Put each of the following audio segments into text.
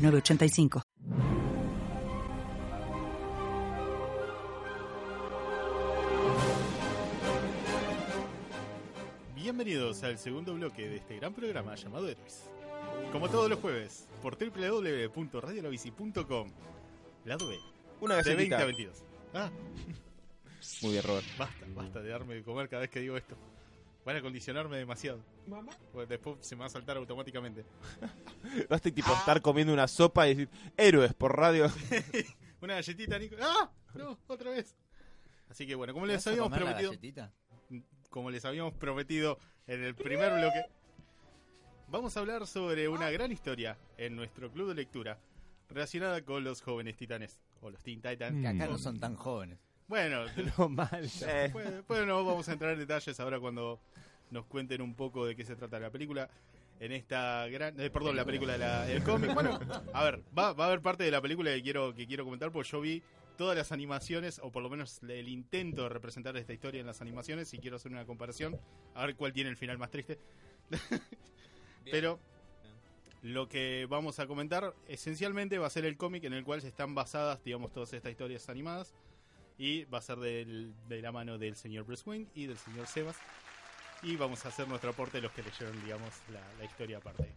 906985. Bienvenidos al segundo bloque de este gran programa llamado Héroes. Como todos los jueves, por www.radiolobici.com. Lado B. Una De 20 galletita. a 22. Ah, Muy bien, Robert. basta, basta de darme de comer cada vez que digo esto. Van a condicionarme demasiado. Pues después se me va a saltar automáticamente. Basta y tipo estar comiendo una sopa y decir héroes por radio. Una galletita, Nico. ¡Ah! No, otra vez. Así que bueno, como les habíamos prometido. como les habíamos prometido en el primer bloque, vamos a hablar sobre una gran historia en nuestro club de lectura relacionada con los jóvenes titanes o los Teen Titans. Que acá no son tan jóvenes. Bueno, No mal. Eh, después, después no vamos a entrar en detalles ahora cuando nos cuenten un poco de qué se trata la película. En esta gran, eh, perdón, la película de la- del cómic. Bueno, a ver, va, va a haber parte de la película que quiero que quiero comentar porque yo vi todas las animaciones o por lo menos el intento de representar esta historia en las animaciones y quiero hacer una comparación a ver cuál tiene el final más triste. Pero lo que vamos a comentar esencialmente va a ser el cómic en el cual se están basadas, digamos, todas estas historias animadas y va a ser del- de la mano del señor Bruce Wayne y del señor Sebas y vamos a hacer nuestro aporte de los que leyeron, digamos, la, la historia aparte.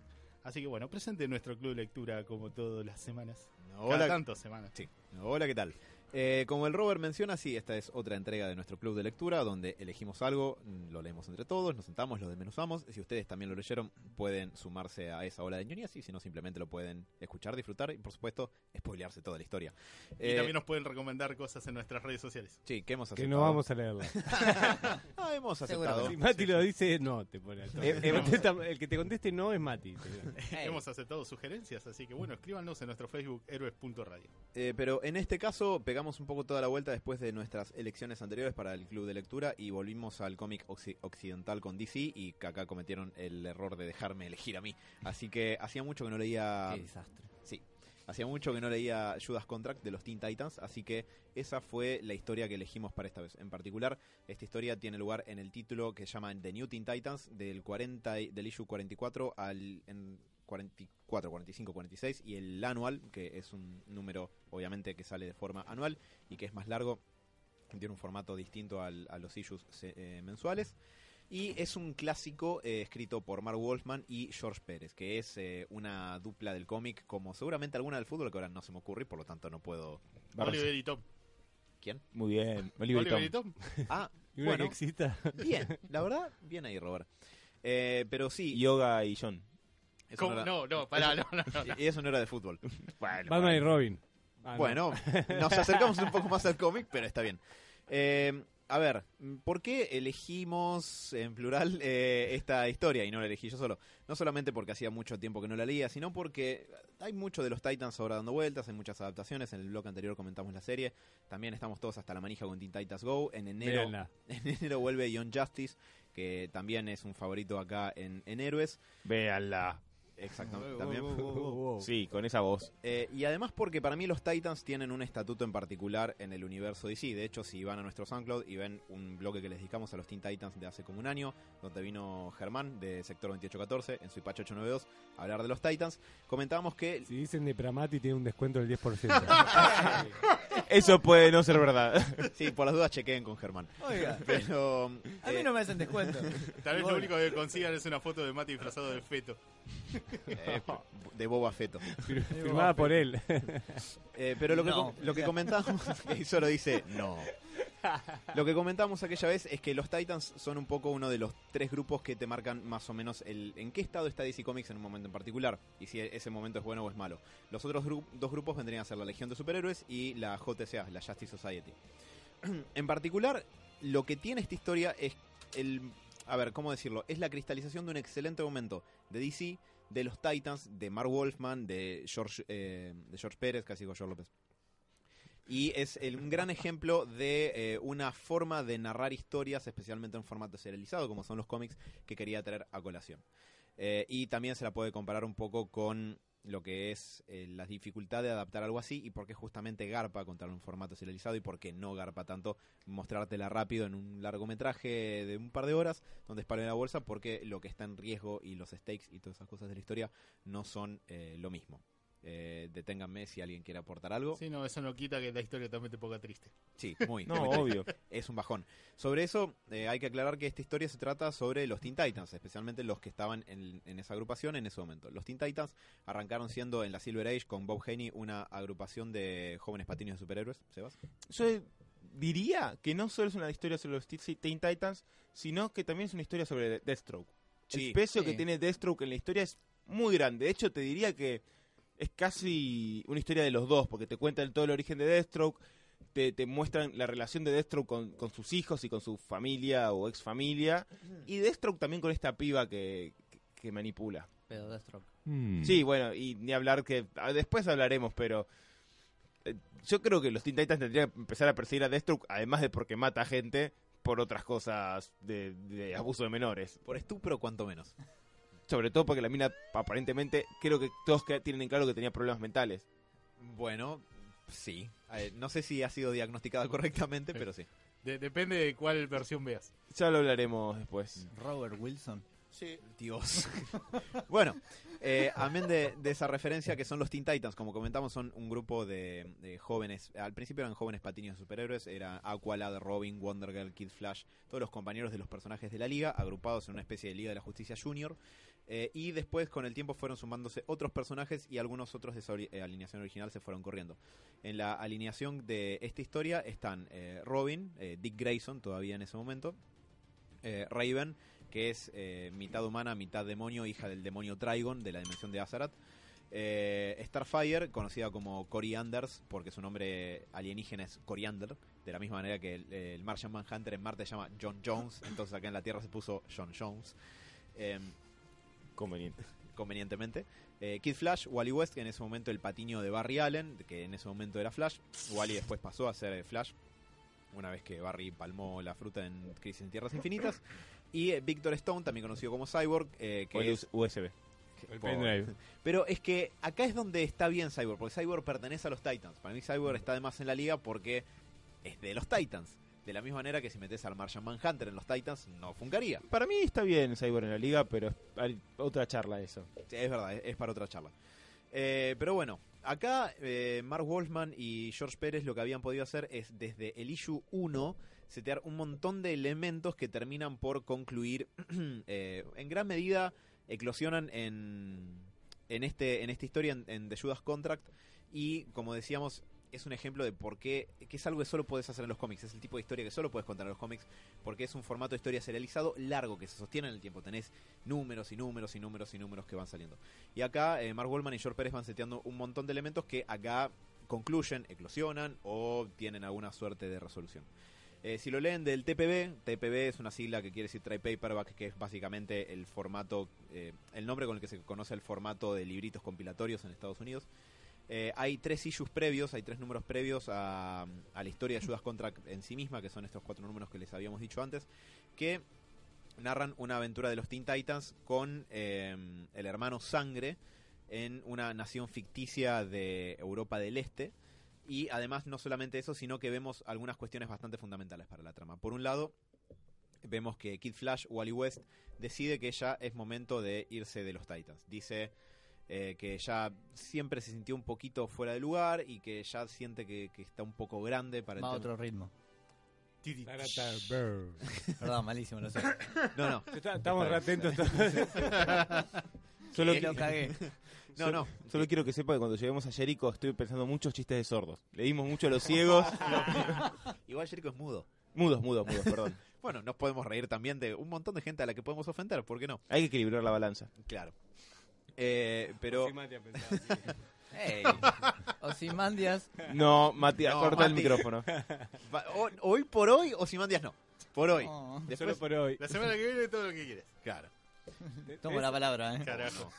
Así que bueno, presente nuestro club de lectura como todas las semanas. Cada Hola, tantas semanas. Sí. Hola, ¿qué tal? Eh, como el Robert menciona, sí, esta es otra entrega de nuestro club de lectura donde elegimos algo, lo leemos entre todos, nos sentamos, lo desmenuzamos. Si ustedes también lo leyeron, pueden sumarse a esa ola de ñoñas y si no, simplemente lo pueden escuchar, disfrutar y, por supuesto, spoilearse toda la historia. Y Eh, también nos pueden recomendar cosas en nuestras redes sociales. Sí, que hemos Que aceptado. no vamos a leerla. Ah, hemos aceptado. Si Mati lo dice, no, te pone al. Eh, eh, el que te conteste no es Mati. Hemos aceptado sugerencias, así que bueno, escríbanos en nuestro Facebook héroes.radio. Eh, pero en este caso pegamos un poco toda la vuelta después de nuestras elecciones anteriores para el club de lectura y volvimos al cómic occi- occidental con DC y que acá cometieron el error de dejarme elegir a mí. Así que hacía mucho que no leía... Qué desastre. Sí, hacía mucho que no leía Judas Contract de los Teen Titans, así que esa fue la historia que elegimos para esta vez. En particular, esta historia tiene lugar en el título que se llama The New Teen Titans del 40 y- del issue 44 al en 44, 45, 46 y el anual, que es un número obviamente que sale de forma anual y que es más largo, tiene un formato distinto al- a los issues eh, mensuales. Y es un clásico eh, escrito por Mark Wolfman y George Pérez, que es eh, una dupla del cómic, como seguramente alguna del fútbol, que ahora no se me ocurre y por lo tanto no puedo. Oliver y Tom. ¿Quién? Muy bien, Oliver y Oliver Tom. y Tom. Ah, bueno, que exista. bien, la verdad, bien ahí, Robert. Eh, pero sí, Yoga y John. Eso ¿Cómo? no, era, No, no, pará, no, no, no. y eso no era de fútbol. Bueno, Batman y Robin. Ah, no. Bueno, nos acercamos un poco más al cómic, pero está bien. Eh, a ver, ¿por qué elegimos en plural eh, esta historia y no la elegí yo solo? No solamente porque hacía mucho tiempo que no la leía, sino porque hay mucho de los Titans ahora dando vueltas, hay muchas adaptaciones. En el blog anterior comentamos la serie. También estamos todos hasta la manija con Teen Titans Go. En enero, Véanla. en enero vuelve Young Justice, que también es un favorito acá en, en Héroes. Véanla. Exactamente, también. Sí, con esa voz. Eh, y además porque para mí los Titans tienen un estatuto en particular en el universo DC. De hecho, si van a nuestro SoundCloud y ven un bloque que les dedicamos a los Teen Titans de hace como un año, donde vino Germán de Sector 2814 en su Ipache 892 a hablar de los Titans, comentábamos que... Si dicen de Pramati, tiene un descuento del 10%. Eso puede no ser verdad. Sí, por las dudas chequeen con Germán. Oiga, Pero... a mí eh, no me hacen descuento. Tal vez lo único que consigan es una foto de Mati disfrazado de feto. eh, de Boba Feto. Fir- Firmada por él. Eh, pero lo que, No. com- lo que comentamos, y solo dice no. Lo que comentamos aquella vez es que los Titans son un poco uno de los tres grupos que te marcan más o menos el en qué estado está DC Comics en un momento en particular y si ese momento es bueno o es malo. Los otros gru- dos grupos vendrían a ser la Legión de Superhéroes y la JSA, la Justice Society. en particular, lo que tiene esta historia es el a ver, ¿cómo decirlo? Es la cristalización de un excelente momento de DC de los Titans, de Mark Wolfman, de George, eh, de George Pérez, casi digo George López. Y es el- un gran ejemplo de eh, una forma de narrar historias, especialmente en formato serializado, como son los cómics, que quería traer a colación. Eh, y también se la puede comparar un poco con lo que es eh, la dificultad de adaptar algo así y por qué justamente garpa contar un formato serializado y por qué no garpa tanto mostrártela rápido en un largometraje de un par de horas donde es la bolsa porque lo que está en riesgo y los stakes y todas esas cosas de la historia no son eh, lo mismo. Eh, deténganme si alguien quiere aportar algo. Sí, no, eso no quita que la historia también te ponga triste. Sí, muy. No, muy obvio. Es un bajón. Sobre eso, eh, hay que aclarar que esta historia se trata sobre los Teen Titans, especialmente los que estaban en, en esa agrupación en ese momento. Los Teen Titans arrancaron siendo en la Silver Age con Bob Haney una agrupación de jóvenes patines de superhéroes. ¿Sebas? Yo diría que no solo es una historia sobre los Teen Titans, sino que también es una historia sobre Deathstroke. Sí. El peso Sí. que tiene Deathstroke en la historia es muy grande. De hecho, te diría que es casi una historia de los dos, porque te cuentan todo el origen de Deathstroke, te, te muestran la relación de Deathstroke con, con sus hijos y con su familia o ex familia, y Deathstroke también con esta piba que, que- que manipula. Pero Deathstroke. Mm. Sí, bueno, y ni hablar que ah, después hablaremos, pero eh, yo creo que los Teen Titans tendrían que empezar a perseguir a Deathstroke, además de porque mata gente por otras cosas de, de abuso de menores. Por estupro, cuanto menos. Sobre todo porque la mina aparentemente creo que todos que- tienen en claro que tenía problemas mentales. Bueno, sí. Eh, no sé si ha sido diagnosticada correctamente, Sí. pero sí. De- depende de cuál versión veas. Ya lo hablaremos después. Robert Wilson. Sí. Dios. bueno, eh, amén de, de esa referencia que son los Teen Titans, como comentamos, son un grupo de, de jóvenes. Al principio eran jóvenes patines de superhéroes, era Aqualad, Robin, Wonder Girl, Kid Flash, todos los compañeros de los personajes de la liga, agrupados en una especie de Liga de la Justicia Junior. Eh, y después, con el tiempo, fueron sumándose otros personajes y algunos otros de esa alineación original se fueron corriendo. En la alineación de esta historia están eh, Robin, eh, Dick Grayson, todavía en ese momento, Raven, que es mitad humana, mitad demonio, hija del demonio Trigon de la dimensión de Azarat. Eh, Starfire, conocida como Corianders, porque su nombre alienígena es Coriander, de la misma manera que el, el Martian Manhunter en Marte se llama John Jones, entonces acá en la Tierra se puso John Jones. Conveniente. convenientemente. Eh, Kid Flash, Wally West, que en ese momento el patiño de Barry Allen, que en ese momento era Flash. Wally después pasó a ser Flash, una vez que Barry palmó la fruta en Crisis en Tierras Infinitas. Y eh, Victor Stone, también conocido como Cyborg, eh, que es... USB. El. Pero es que acá es donde está bien Cyborg, porque Cyborg pertenece a los Titans. Para mí Cyborg está además en la liga porque es de los Titans. De la misma manera que si metes al Martian Manhunter en los Titans, no funcaría. Para mí está bien Cyborg en la liga, pero es- hay otra charla eso. Sí, es verdad, es, es para otra charla. Eh, pero bueno, acá eh, Mark Wolfman y George Pérez lo que habían podido hacer es desde el issue 1 setear un montón de elementos que terminan por concluir, eh, en gran medida eclosionan en, en, este, en esta historia, en, en The Judas Contract, y como decíamos, es un ejemplo de por qué, que es algo que solo puedes hacer en los cómics, es el tipo de historia que solo puedes contar en los cómics, porque es un formato de historia serializado largo que se sostiene en el tiempo, tenés números y números y números y números que van saliendo. Y acá eh, Mark Wallman y George Pérez van seteando un montón de elementos que acá concluyen, eclosionan o tienen alguna suerte de resolución. Eh, si lo leen del TPB, TPB es una sigla que quiere decir Try Paperback, que es básicamente el formato, eh, el nombre con el que se conoce el formato de libritos compilatorios en Estados Unidos. Eh, hay tres issues previos, hay tres números previos a, a la historia de Judas Contract en sí misma, que son estos cuatro números que les habíamos dicho antes, que narran una aventura de los Teen Titans con eh, el hermano Sangre en una nación ficticia de Europa del Este. Y además no solamente eso, sino que vemos algunas cuestiones bastante fundamentales para la trama. Por un lado, vemos que Kid Flash, Wally West, decide que ya es momento de irse de los Titans. Dice eh, que ya siempre se sintió un poquito fuera de lugar y que ya siente que, que está un poco grande para el Va a otro ritmo. Perdón, malísimo, lo sé. No, no, Está- Estamos re atentos. Solo, Que lo cagué. no, no. solo quiero que sepa que cuando lleguemos a Jericho estoy pensando muchos chistes de sordos. Le dimos mucho a los ciegos. Igual Jericho es mudo. mudos, mudos, mudos, perdón. Bueno, nos podemos reír también de un montón de gente a la que podemos ofender, ¿por qué no? Hay que equilibrar la balanza. Claro. Eh, pero. Ey. Osimandias. No, Matías, No, corta el Mati. micrófono. va- ho- hoy por hoy, o si mandias no. Por hoy. Oh. Después, Solo por hoy. La semana que viene todo lo que quieres. Claro. Tomo la palabra, ¿eh? Carajo.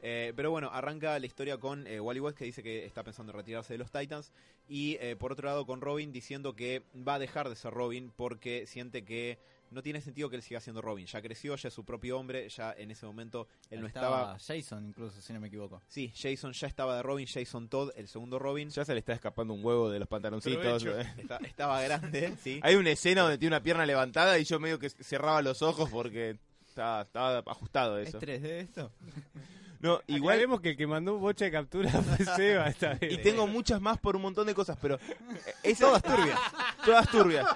Eh, pero bueno, arranca la historia con eh, Wally West que dice que está pensando en retirarse de los Titans y eh, por otro lado con Robin diciendo que va a dejar de ser Robin porque siente que no tiene sentido que él siga siendo Robin. Ya creció, ya es su propio hombre, ya en ese momento él no estaba... Jason, incluso, si no me equivoco. Sí, Jason ya estaba de Robin, Jason Todd, el segundo Robin. Ya se le está escapando un huevo de los pantaloncitos. Eh. Está- estaba grande, sí. Hay una escena donde tiene una pierna levantada y yo medio que cerraba los ojos porque estaba, estaba ajustado ¿Es eso. 3D esto? No, igual vemos que el que mandó bocha de captura fue Seba esta vez. y tengo muchas más por un montón de cosas, pero eh, esa, todas turbias, todas turbias.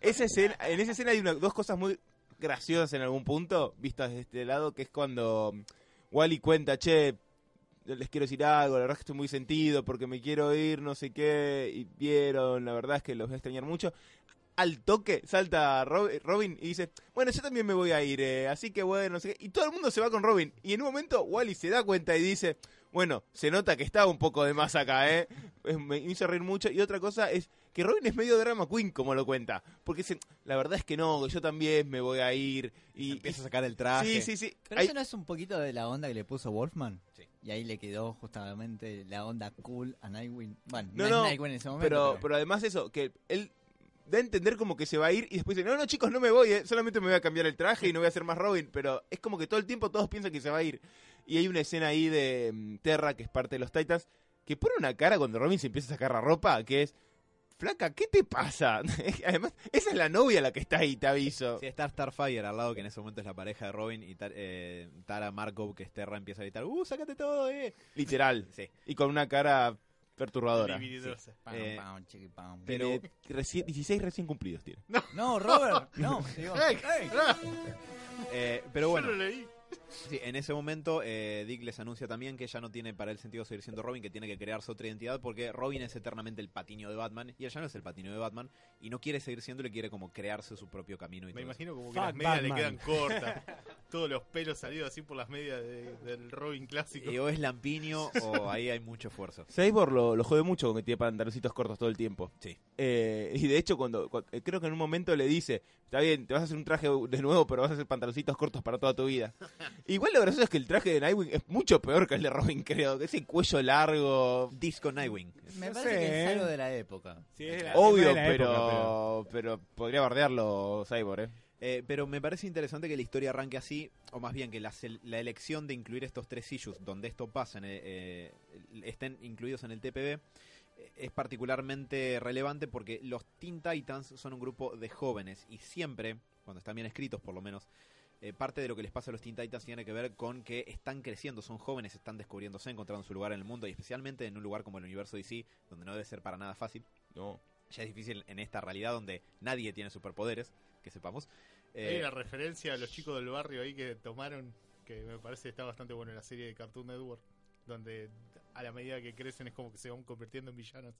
Esa escena, en esa escena hay una- dos cosas muy graciosas en algún punto, vistas de este lado, que es cuando mm, Wally cuenta, che, les quiero decir algo, la verdad es que estoy muy sentido porque me quiero ir, no sé qué, y vieron, la verdad es que los voy a extrañar mucho. Al toque salta Ro- Robin y dice, bueno, yo también me voy a ir, eh, así que bueno, no sé qué. Y todo el mundo se va con Robin. Y en un momento Wally se da cuenta y dice, bueno, se nota que está un poco de más acá, ¿eh? Me hizo reír mucho. Y otra cosa es que Robin es medio drama queen, como lo cuenta. Porque dice, la verdad es que no, que yo también me voy a ir. Y, Empieza a sacar el traje. Sí, sí, sí. Pero eso no es un poquito de la onda que le puso Wolfman. Sí. Y ahí le quedó justamente la onda cool a Nightwing. Bueno, No, no, no, es Nightwing en ese momento. pero, pero además eso, que él da a entender como que se va a ir y después dice, no, no chicos, no me voy, eh, solamente me voy a cambiar el traje y no voy a ser más Robin, pero es como que todo el tiempo todos piensan que se va a ir. Y hay una escena ahí de mm, Terra, que es parte de los Titans, que pone una cara cuando Robin se empieza a sacar la ropa, que es, flaca, ¿qué te pasa? además, esa es la novia la que está ahí, te aviso. Sí, está Starfire al lado, que en ese momento es la pareja de Robin, y Tar- eh, Tara Markov, que es Terra, empieza a gritar, ¡Uh, sácate todo, eh! Literal. Sí. Y con una cara perturbadora. Divididosa. Pam, Eh, pam, chiqui, pam. pero- reci- 16 recién cumplidos tiene. No, Robert, no. digo, ¡Ey! ey. Eh, pero Yo bueno, lo leí. Sí, en ese momento eh, Dick les anuncia también que ya no tiene para él sentido seguir siendo Robin, que tiene que crearse otra identidad, porque Robin es eternamente el patiño de Batman, y él ya no es el patiño de Batman, y no quiere seguir siendo, le quiere como crearse su propio camino y Me todo eso. imagino como que Fuck las medias le quedan cortas. Todos los pelos salidos así por las medias de- del Robin clásico. Y o es lampiño o ahí hay mucho esfuerzo. Cyborg lo, lo jode mucho con que tiene pantaloncitos cortos todo el tiempo. Sí. Eh, y de hecho, cuando, cu- eh, creo que en un momento le dice, está bien, te vas a hacer un traje de nuevo, pero vas a hacer pantaloncitos cortos para toda tu vida. Igual lo gracioso es que el traje de Nightwing es mucho peor que el de Robin, creo. que Ese cuello largo, Disco Nightwing. Me No parece sé, que es ¿eh? algo de la época. Sí, es de la- obvio, de la pero, época, pero podría bardearlo Cyborg, ¿eh? Eh, pero me parece interesante que la historia arranque así, o más bien que la, la elección de incluir estos tres issues donde esto pasa, en, eh, eh, estén incluidos en el TPB, eh, es particularmente relevante porque los Teen Titans son un grupo de jóvenes y siempre, cuando están bien escritos por lo menos, eh, parte de lo que les pasa a los Teen Titans tiene que ver con que están creciendo, son jóvenes, están descubriéndose, encontrando su lugar en el mundo y especialmente en un lugar como el universo DC, donde no debe ser para nada fácil. No. Ya es difícil en esta realidad donde nadie tiene superpoderes, que sepamos. Hay Eh, una referencia a los chicos del barrio ahí que tomaron, que me parece está bastante bueno en la serie de Cartoon Network, donde a la medida que crecen es como que se van convirtiendo en villanos.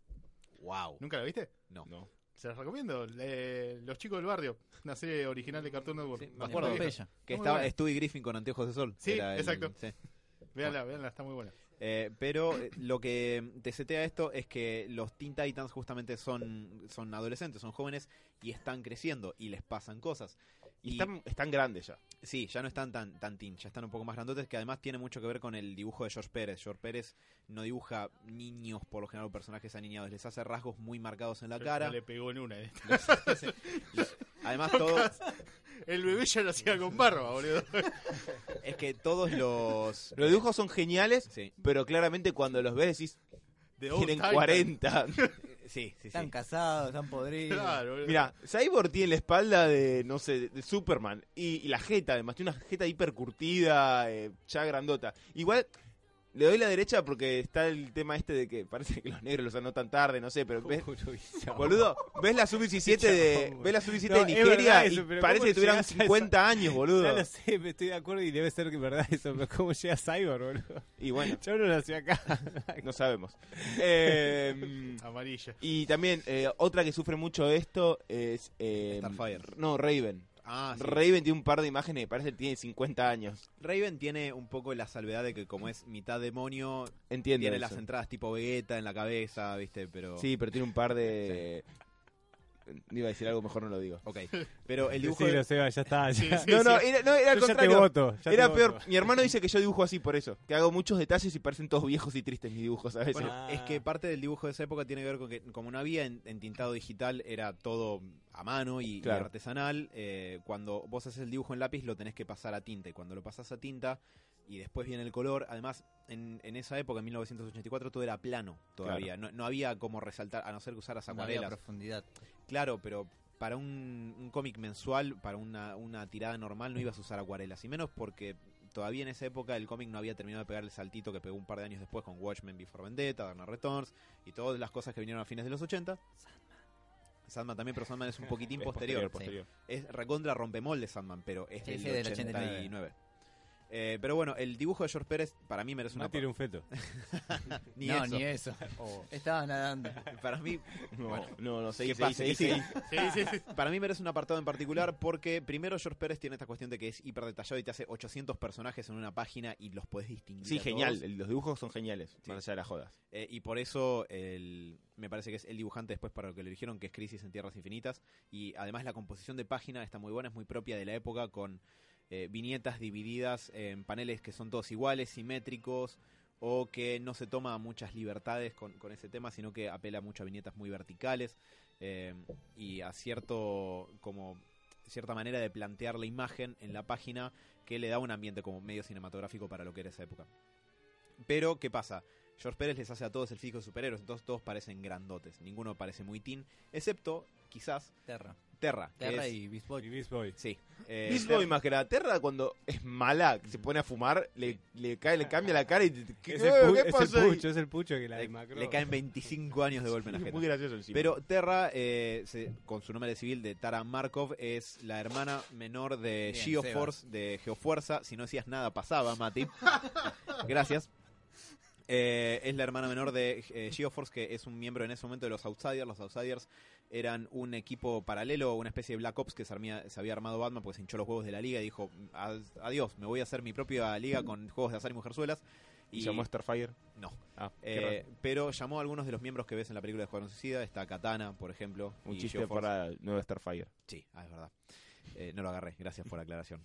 wow. ¿Nunca la viste? No. No. Se las recomiendo. Eh, los chicos del barrio, una serie original de Cartoon Network. Sí, me acuerdo. vieja. Bella. Que Muy estaba buena. Stewie Griffin con anteojos de sol. Sí, Era el- exacto. sí. Véanla, véanla, está muy buena. Eh, pero eh, lo que te setea esto es que los Teen Titans justamente son, son adolescentes, son jóvenes y están creciendo y les pasan cosas. Y están, están grandes ya. Sí, ya no están tan, tan teen, ya están un poco más grandotes, que además tiene mucho que ver con el dibujo de George Pérez. George Pérez no dibuja niños, por lo general, o personajes aniñados, les hace rasgos muy marcados en la cara. le pegó en una. Además, todo, El bebé ya nacía con barba, boludo. es que todos los... Los dibujos son geniales, Sí, pero claramente cuando los ves decís, tienen Titan. 40. sí, sí. Están sí. casados, están podridos. Claro, boludo. Mira, Cyborg tiene la espalda de, no sé, de Superman. Y, y la jeta, además, tiene una jeta hipercurtida, eh, ya grandota. Igual, le doy la derecha porque está el tema este de que parece que los negros los anotan tarde, no sé, pero ves, boludo, ves la sub-17 de, ves la sub-17 No, de Nigeria y parece ¿cómo que tuvieran llegás a esa- 50 años, boludo. Ya lo sé, me estoy de acuerdo y debe ser que verdad eso, pero ¿cómo llega Cyborg, boludo? Y bueno, Yo no nací acá. no sabemos. Eh, Amarilla. y también, eh, otra que sufre mucho esto es... eh, Starfire. No, Raven. Ah, sí. Raven tiene un par de imágenes que parece que tiene 50 años. Raven tiene un poco la salvedad de que como es mitad demonio, Entiendo tiene eso. las entradas tipo Vegeta en la cabeza, ¿viste? Pero Sí, pero tiene un par de... iba a decir algo, mejor no lo digo. Ok. Pero el dibujo. Decilo, de- Seba, ya está. Ya. Sí, sí, No, no, sí. era, no, era al ya te contrario. voto. ya te Era voto. peor. Mi hermano dice que yo dibujo así por eso. Que hago muchos detalles y parecen todos viejos y tristes mis dibujos a veces. Bueno, Ah. es que parte del dibujo de esa época tiene que ver con que, como no había en, en tintado digital, era todo a mano y, artesanal. eh, cuando vos haces el dibujo en lápiz, lo tenés que pasar a tinta. Y cuando lo pasás a tinta y después viene el color, además, en, en esa época, en 1984, todo era plano todavía. No, no había como resaltar, a no ser que usaras No había acuarelas. profundidad. Claro, pero para un, un cómic mensual, para una, una tirada normal, no ibas a usar acuarelas. Y menos porque todavía en esa época el cómic no había terminado de pegar el saltito que pegó un par de años después con Watchmen Before Vendetta, Dark Knight Returns y todas las cosas que vinieron a fines de los 80. Sandman también, pero Sandman es un poquitín posterior. posterior. Es recontra rompemolde Sandman, pero es Sí, del, sí, del 89. 89. Eh, pero bueno, el dibujo de George Pérez para mí merece una... Mati era un feto. Ni no, eso. ni eso. Estaba nadando. Para mí, No, Bueno, no, no, sí. Para mí merece un apartado en particular porque primero George Pérez tiene esta cuestión de que es hiper detallado y te hace 800 personajes en una página y los podés distinguir. Sí, a genial. todos. Los dibujos son geniales. Sí. Más allá de las jodas. Eh, y por eso el- me parece que es el dibujante después para lo que le eligieron, que es Crisis en Tierras Infinitas. Y además la composición de página está muy buena, es muy propia de la época con eh, viñetas divididas en paneles que son todos iguales, simétricos o que no se toma muchas libertades con, ese tema, sino que apela mucho a viñetas muy verticales eh, y a cierto como cierta manera de plantear la imagen en la página que le da un ambiente como medio cinematográfico para lo que era esa época. Pero, ¿qué pasa? George Pérez les hace a todos el físico de superhéroes, entonces todos parecen grandotes. Ninguno parece muy teen, excepto, quizás, Terra. Terra. Terra y Beast Y Boy. Beast Boy. Sí. eh, Beast Boy más que nada. Terra cuando es mala, que se pone a fumar, le, le cae, le cambia la cara y te- ¿qué, Es el, pu- qué es el pasó ahí? pucho, es el pucho que la le, demacró. le caen 25 años de golpe en la jeta. Muy gracioso encima. Pero Terra, eh, se- con su nombre civil de Tara Markov, es la hermana menor de Bien, Geoforce, de Geofuerza. Si no decías nada, pasaba, Mati. Gracias. Eh, es la hermana menor de eh, Geoforce, que es un miembro en ese momento de los Outsiders. Los Outsiders eran un equipo paralelo, una especie de Black Ops que se, armía- se había armado Batman porque se hinchó los huevos de la liga y dijo, "Ad- adiós, me voy a hacer mi propia liga con juegos de azar y mujerzuelas. ¿Y llamó Starfire? No. Ah, Eh, pero llamó a algunos de los miembros que ves en la película de Escuadrón Suicida. Está Katana, por ejemplo. Un y chiste Geoforce. para el nuevo Starfire. Sí, ah, es verdad. Eh, no lo agarré, gracias por la aclaración.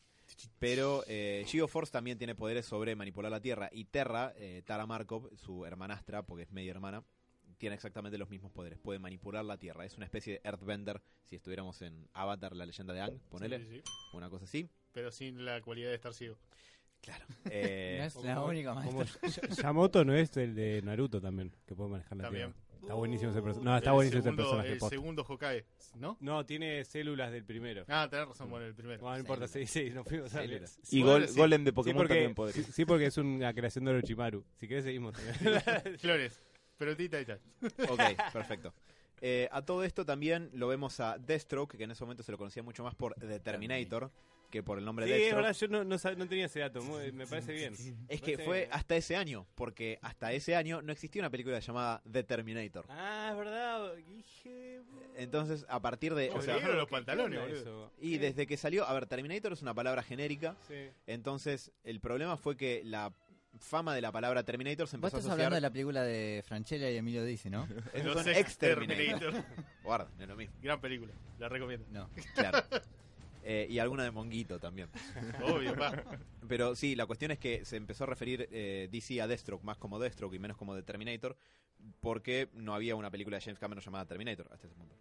Pero eh, Geoforce también tiene poderes sobre manipular la Tierra. Y Terra, eh, Tara Markov, su hermanastra, porque es media hermana, tiene exactamente los mismos poderes. Puede manipular la Tierra. Es una especie de Earthbender, si estuviéramos en Avatar, la leyenda de Aang, ponele. Sí, sí, sí. Una cosa así. Pero sin la cualidad de estar ciego. Claro. Eh, no es la única maestra. Y- Yamato no es el de Naruto también, que puede manejar la También. tierra. Está buenísimo ese personaje. No, está el buenísimo ese segundo, personaje. El posta. segundo Hokage, ¿no? No, tiene células del primero. Ah, tenés razón, bueno, el primero. No, no importa, sí, sí, nos fuimos a Células. Y Gol- sí. Golem de Sí Pokémon porque, también podría. sí, sí, porque es una creación de Orochimaru. Si querés, seguimos. Flores. Pelotita y tal. Ok, perfecto. Eh, a todo esto también lo vemos a Deathstroke, que en ese momento se lo conocía mucho más por The Terminator que por el nombre sí, de es Deathstroke. verdad, yo no, no, sab- no tenía ese dato. muy- me parece bien. Es que fue hasta ese año, porque hasta ese año no existía una película llamada The Terminator. Ah, es verdad. Dije. Entonces, a partir de... O sea, los ¿qué pantalones, eso? y desde que salió... A ver, Terminator es una palabra genérica, Sí. entonces el problema fue que la fama de la palabra Terminator se Vos empezó a estás asociar... hablando de la película de Franchella y Emilio Dice, ¿no? Esos Los son Exterminator. Exterminator. Guarda, no es lo mismo. Gran película. La recomiendo. No. Claro. Eh, y alguna de Monguito también. Obvio, va. Pero sí, la cuestión es que se empezó a referir eh, DC a Deathstroke más como Deathstroke y menos como The Terminator porque no había una película de James Cameron llamada Terminator hasta ese punto.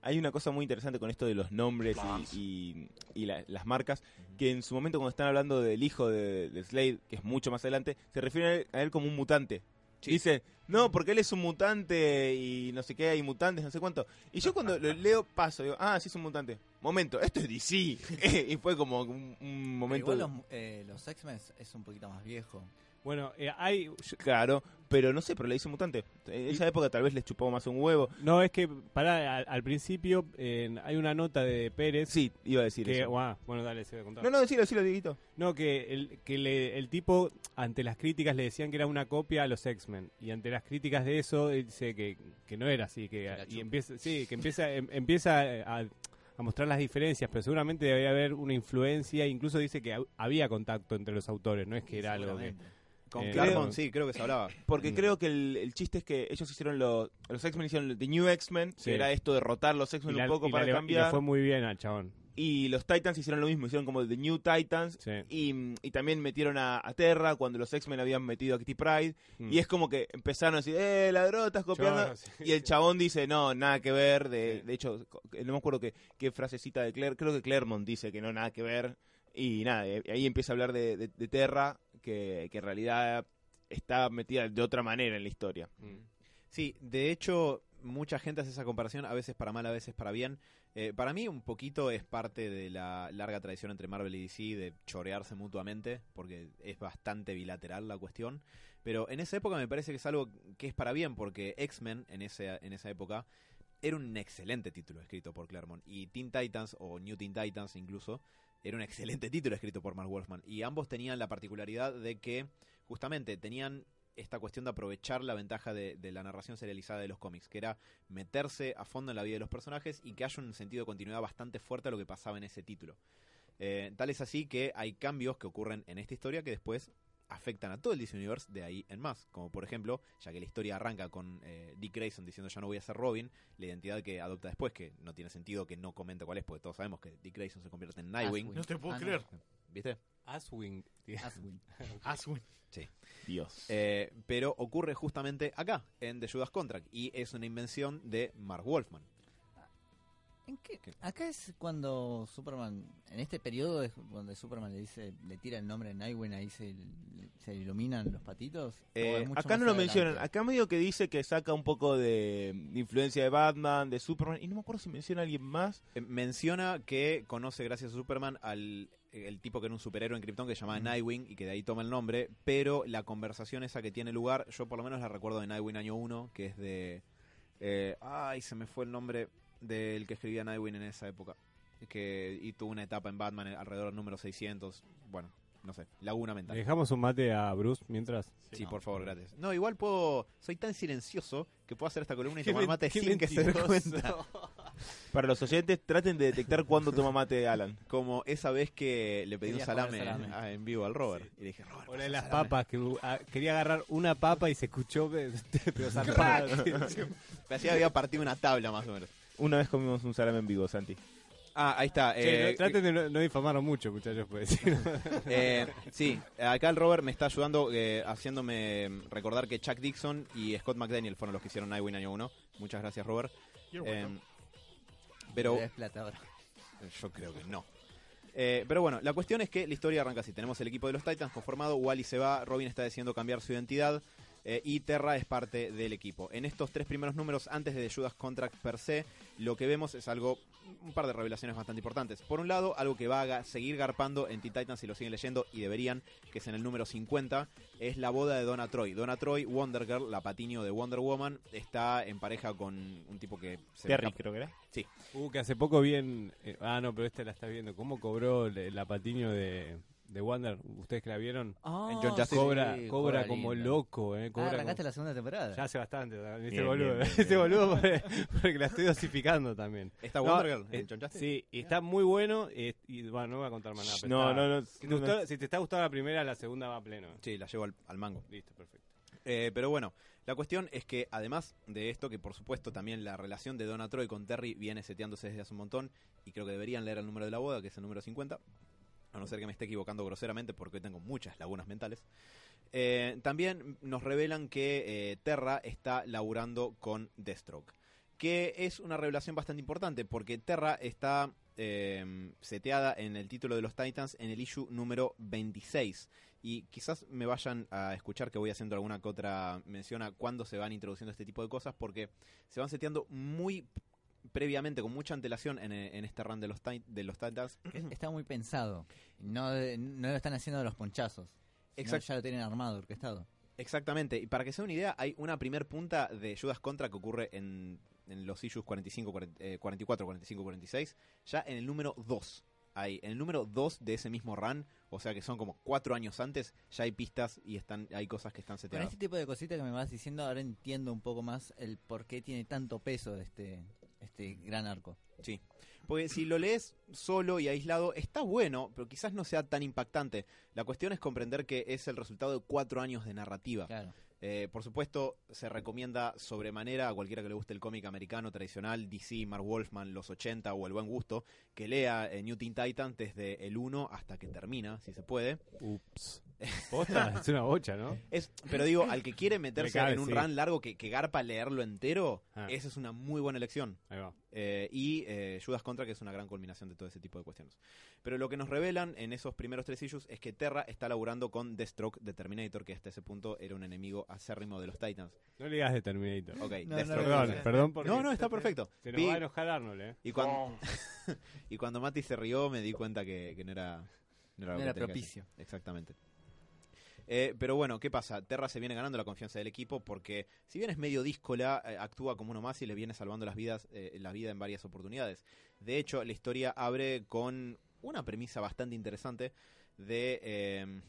Hay una cosa muy interesante con esto de los nombres y, y- y la- las marcas, que en su momento cuando están hablando del hijo de, de Slade, que es mucho más adelante, se refieren a él, a él como un mutante. Sí. Dice, no, porque él es un mutante y no sé qué, hay mutantes, no sé cuánto. Y yo cuando lo leo paso, digo, ah, sí es un mutante. Momento, esto es DC. y fue como un, un momento... Igual los, eh, los X-Men es un poquito más viejo. Bueno, eh, hay. yo- Claro, pero no sé, pero le dice mutante. En esa época tal vez les chupaba más un huevo. No, es que para al, al principio eh, hay una nota de Pérez. Sí, iba a decir que, eso. ah, bueno, dale, se voy a contar. No, no, decilo, decilo, Dieguito. No, que el, que le- el tipo, ante las críticas, le decían que era una copia a los X-Men. Y ante las críticas de eso, él dice que, que no era así. que Y empieza, sí, que empieza, em- empieza a, a mostrar las diferencias, pero seguramente debe haber una influencia. Incluso dice que hab- había contacto entre los autores, no es que era algo que. seguramente. Con Eh, Claremont, sí, creo que se hablaba. Porque Mm. creo que el, el chiste es que ellos hicieron los, los X-Men hicieron The New X-Men, Sí. que era esto de rotar los X-Men un poco y la para y le cambiar. fue muy bien al chabón. Y los Titans hicieron lo mismo, hicieron como The New Titans. Sí. Y, y también metieron a, a Terra cuando los X-Men habían metido a Kitty Pride. Mm. Y es como que empezaron a decir, eh, ladrón, estás copiando. Sí. Y el chabón dice, no, nada que ver. De, Sí. de hecho, no me acuerdo qué, qué frasecita de Claire, creo que Claremont dice que no, nada que ver. Y nada, y ahí empieza a hablar de, de- de Terra, que, que en realidad está metida de otra manera en la historia. Mm. Sí, de hecho, mucha gente hace esa comparación, a veces para mal, a veces para bien. Eh, para mí, un poquito es parte de la larga tradición entre Marvel y DC de chorearse mutuamente, porque es bastante bilateral la cuestión. Pero en esa época me parece que es algo que es para bien, porque X-Men en, ese, en esa época era un excelente título escrito por Claremont. Y Teen Titans, o New Teen Titans incluso, era un excelente título escrito por Mark Wolfman. Y ambos tenían la particularidad de que, justamente, tenían esta cuestión de aprovechar la ventaja de, de la narración serializada de los cómics, que era meterse a fondo en la vida de los personajes y que haya un sentido de continuidad bastante fuerte a lo que pasaba en ese título. Eh, tal es así que hay cambios que ocurren en esta historia que después afectan a todo el DC Universe de ahí en más. Como por ejemplo, ya que la historia arranca con eh, Dick Grayson diciendo ya no voy a ser Robin, la identidad que adopta después, que no tiene sentido que no comente cuál es, porque todos sabemos que Dick Grayson se convierte en Nightwing. No te puedo Ah, no. creer. ¿Viste? Aswing. tío. Aswin. Aswin. Dios. Eh, pero ocurre justamente acá, en The Judas Contract, y es una invención de Mark Wolfman. ¿En qué? Acá es cuando Superman, en este periodo es donde Superman le dice, le tira el nombre de Nightwing, ahí se, se iluminan los patitos. ¿O Eh, acá no lo adelante? mencionan, acá medio que dice que saca un poco de, de influencia de Batman, de Superman, y no me acuerdo si menciona a alguien más. Eh, menciona que conoce gracias a Superman al el tipo que era un superhéroe en Krypton que se llamaba Nightwing y que de ahí toma el nombre, pero la conversación esa que tiene lugar, yo por lo menos la recuerdo de Nightwing año 1, que es de... eh, ay, se me fue el nombre del que escribía Nightwing en esa época. Que, y tuvo una etapa en Batman alrededor del número 600. Bueno, no sé, laguna mental. ¿Le dejamos un mate a Bruce mientras? Sí, por favor, gracias. No, igual puedo. Soy tan silencioso que puedo hacer esta columna y tomar mate sin que se mentiroso. cuenta. Para los oyentes, traten de detectar cuándo toma mate Alan. Como esa vez que le pedí un Quería salame, salame. ah, en vivo al Robert. Y le dije, Robert. O la pasa de las salame. papas, que ah, quería agarrar una papa y se escuchó que pero zarpado. Parecía que había partido una tabla más o menos. Una vez comimos un salame en vivo, Santi. Ah, ahí está. Che, eh, no- traten de no, no mucho, muchachos, pues. eh, sí, acá el Robert me está ayudando, eh, haciéndome recordar que Chuck Dixon y Scott McDaniel fueron los que hicieron Nightwing año 1. Muchas gracias, Robert. Eh, pero plata ahora. Yo creo que no. Eh, pero bueno, la cuestión es que la historia arranca así. Tenemos el equipo de los Titans conformado, Wally se va, Robin está decidiendo cambiar su identidad eh, y Terra es parte del equipo. En estos tres primeros números, antes de The Judas Contract per se, lo que vemos es algo, un par de revelaciones bastante importantes. Por un lado, algo que va a seguir garpando en Teen Titans si lo siguen leyendo y deberían, que es en el número 50, es la boda de Donna Troy. Donna Troy, Wonder Girl, la patiño de Wonder Woman, está en pareja con un tipo que se Terry, creo que era. Uh, que hace poco bien. ah, no, pero esta la está viendo. ¿Cómo cobró la patiño de, de Wander? ¿Ustedes que la vieron? Ah, John Justice. cobra, sí, cobra como lindo. loco, ¿eh? Ah, arrancaste como- la segunda temporada. Ya hace bastante. Ese Bien, boludo, bien, bien, ese bien. boludo porque, porque la estoy dosificando también. ¿Está No, Wonder Girl eh, en John Justice? Sí, y está muy bueno. eh, y bueno, no voy a contar más nada. pero No, está- no, no. Si te, no, gustó- si te está gustando la primera, la segunda va a pleno. Sí, la llevo al- al mango. Listo, perfecto. Eh, pero bueno, la cuestión es que además de esto, que por supuesto también la relación de Donna Troy con Terry viene seteándose desde hace un montón, y creo que deberían leer el número de la boda, que es el número 50, a no ser que me esté equivocando groseramente porque hoy tengo muchas lagunas mentales. Eh, también nos revelan que eh, Terra está laburando con Deathstroke, que es una revelación bastante importante porque Terra está eh, seteada en el título de los Titans en el issue número 26. Y quizás me vayan a escuchar que voy haciendo alguna que otra mención a cuándo se van introduciendo este tipo de cosas, porque se van seteando muy previamente, con mucha antelación en, en este run de los, de los Titans. Está muy pensado. No, no lo están haciendo de los ponchazos. Exacto. Ya lo tienen armado, orquestado. Exactamente, y para que se den una idea, hay una primer punta de Judas Contra que ocurre en, en los issues 45, 40, eh, 44, 45, 46, ya en el número 2. Hay, en el número 2 de ese mismo run, o sea que son como cuatro años antes, ya hay pistas y están hay cosas que están Con seteadas. este tipo de cositas que me vas diciendo, ahora entiendo un poco más el por qué tiene tanto peso este, este gran arco. Sí. Porque si lo lees solo y aislado, está bueno, pero quizás no sea tan impactante. La cuestión es comprender que es el resultado de cuatro años de narrativa. Claro. Eh, por supuesto, se recomienda sobremanera a cualquiera que le guste el cómic americano tradicional, DC, Mark Wolfman, los 80 o el buen gusto, que lea eh, New Teen Titans desde el 1 hasta que termina, si se puede. Ups. Posta, es una bocha, ¿no? Es, pero digo, al que quiere meterse cabe, en un sí. run largo que, que garpa leerlo entero, Ah. esa es una muy buena elección. Ahí va. Eh, y eh, Judas Contra, que es una gran culminación de todo ese tipo de cuestiones. Pero lo que nos revelan en esos primeros tres issues es que Terra está laburando con Deathstroke de Terminator, que hasta ese punto era un enemigo acérrimo de los Titans. No le digas de Terminator. Ok, No, Deathstroke. no, Perdón, no. perdón porque No, no, está perfecto. se nos Vi- va a enojar Arnold, ¿eh? y, cuando, y cuando Mati se rió, me di cuenta que, que no era, no era, No propicio. Exactamente. Eh, pero bueno, ¿qué pasa? Terra se viene ganando la confianza del equipo porque, si bien es medio díscola, eh, actúa como uno más y le viene salvando las vidas, eh, la vida en varias oportunidades. De hecho, la historia abre con una premisa bastante interesante de. eh,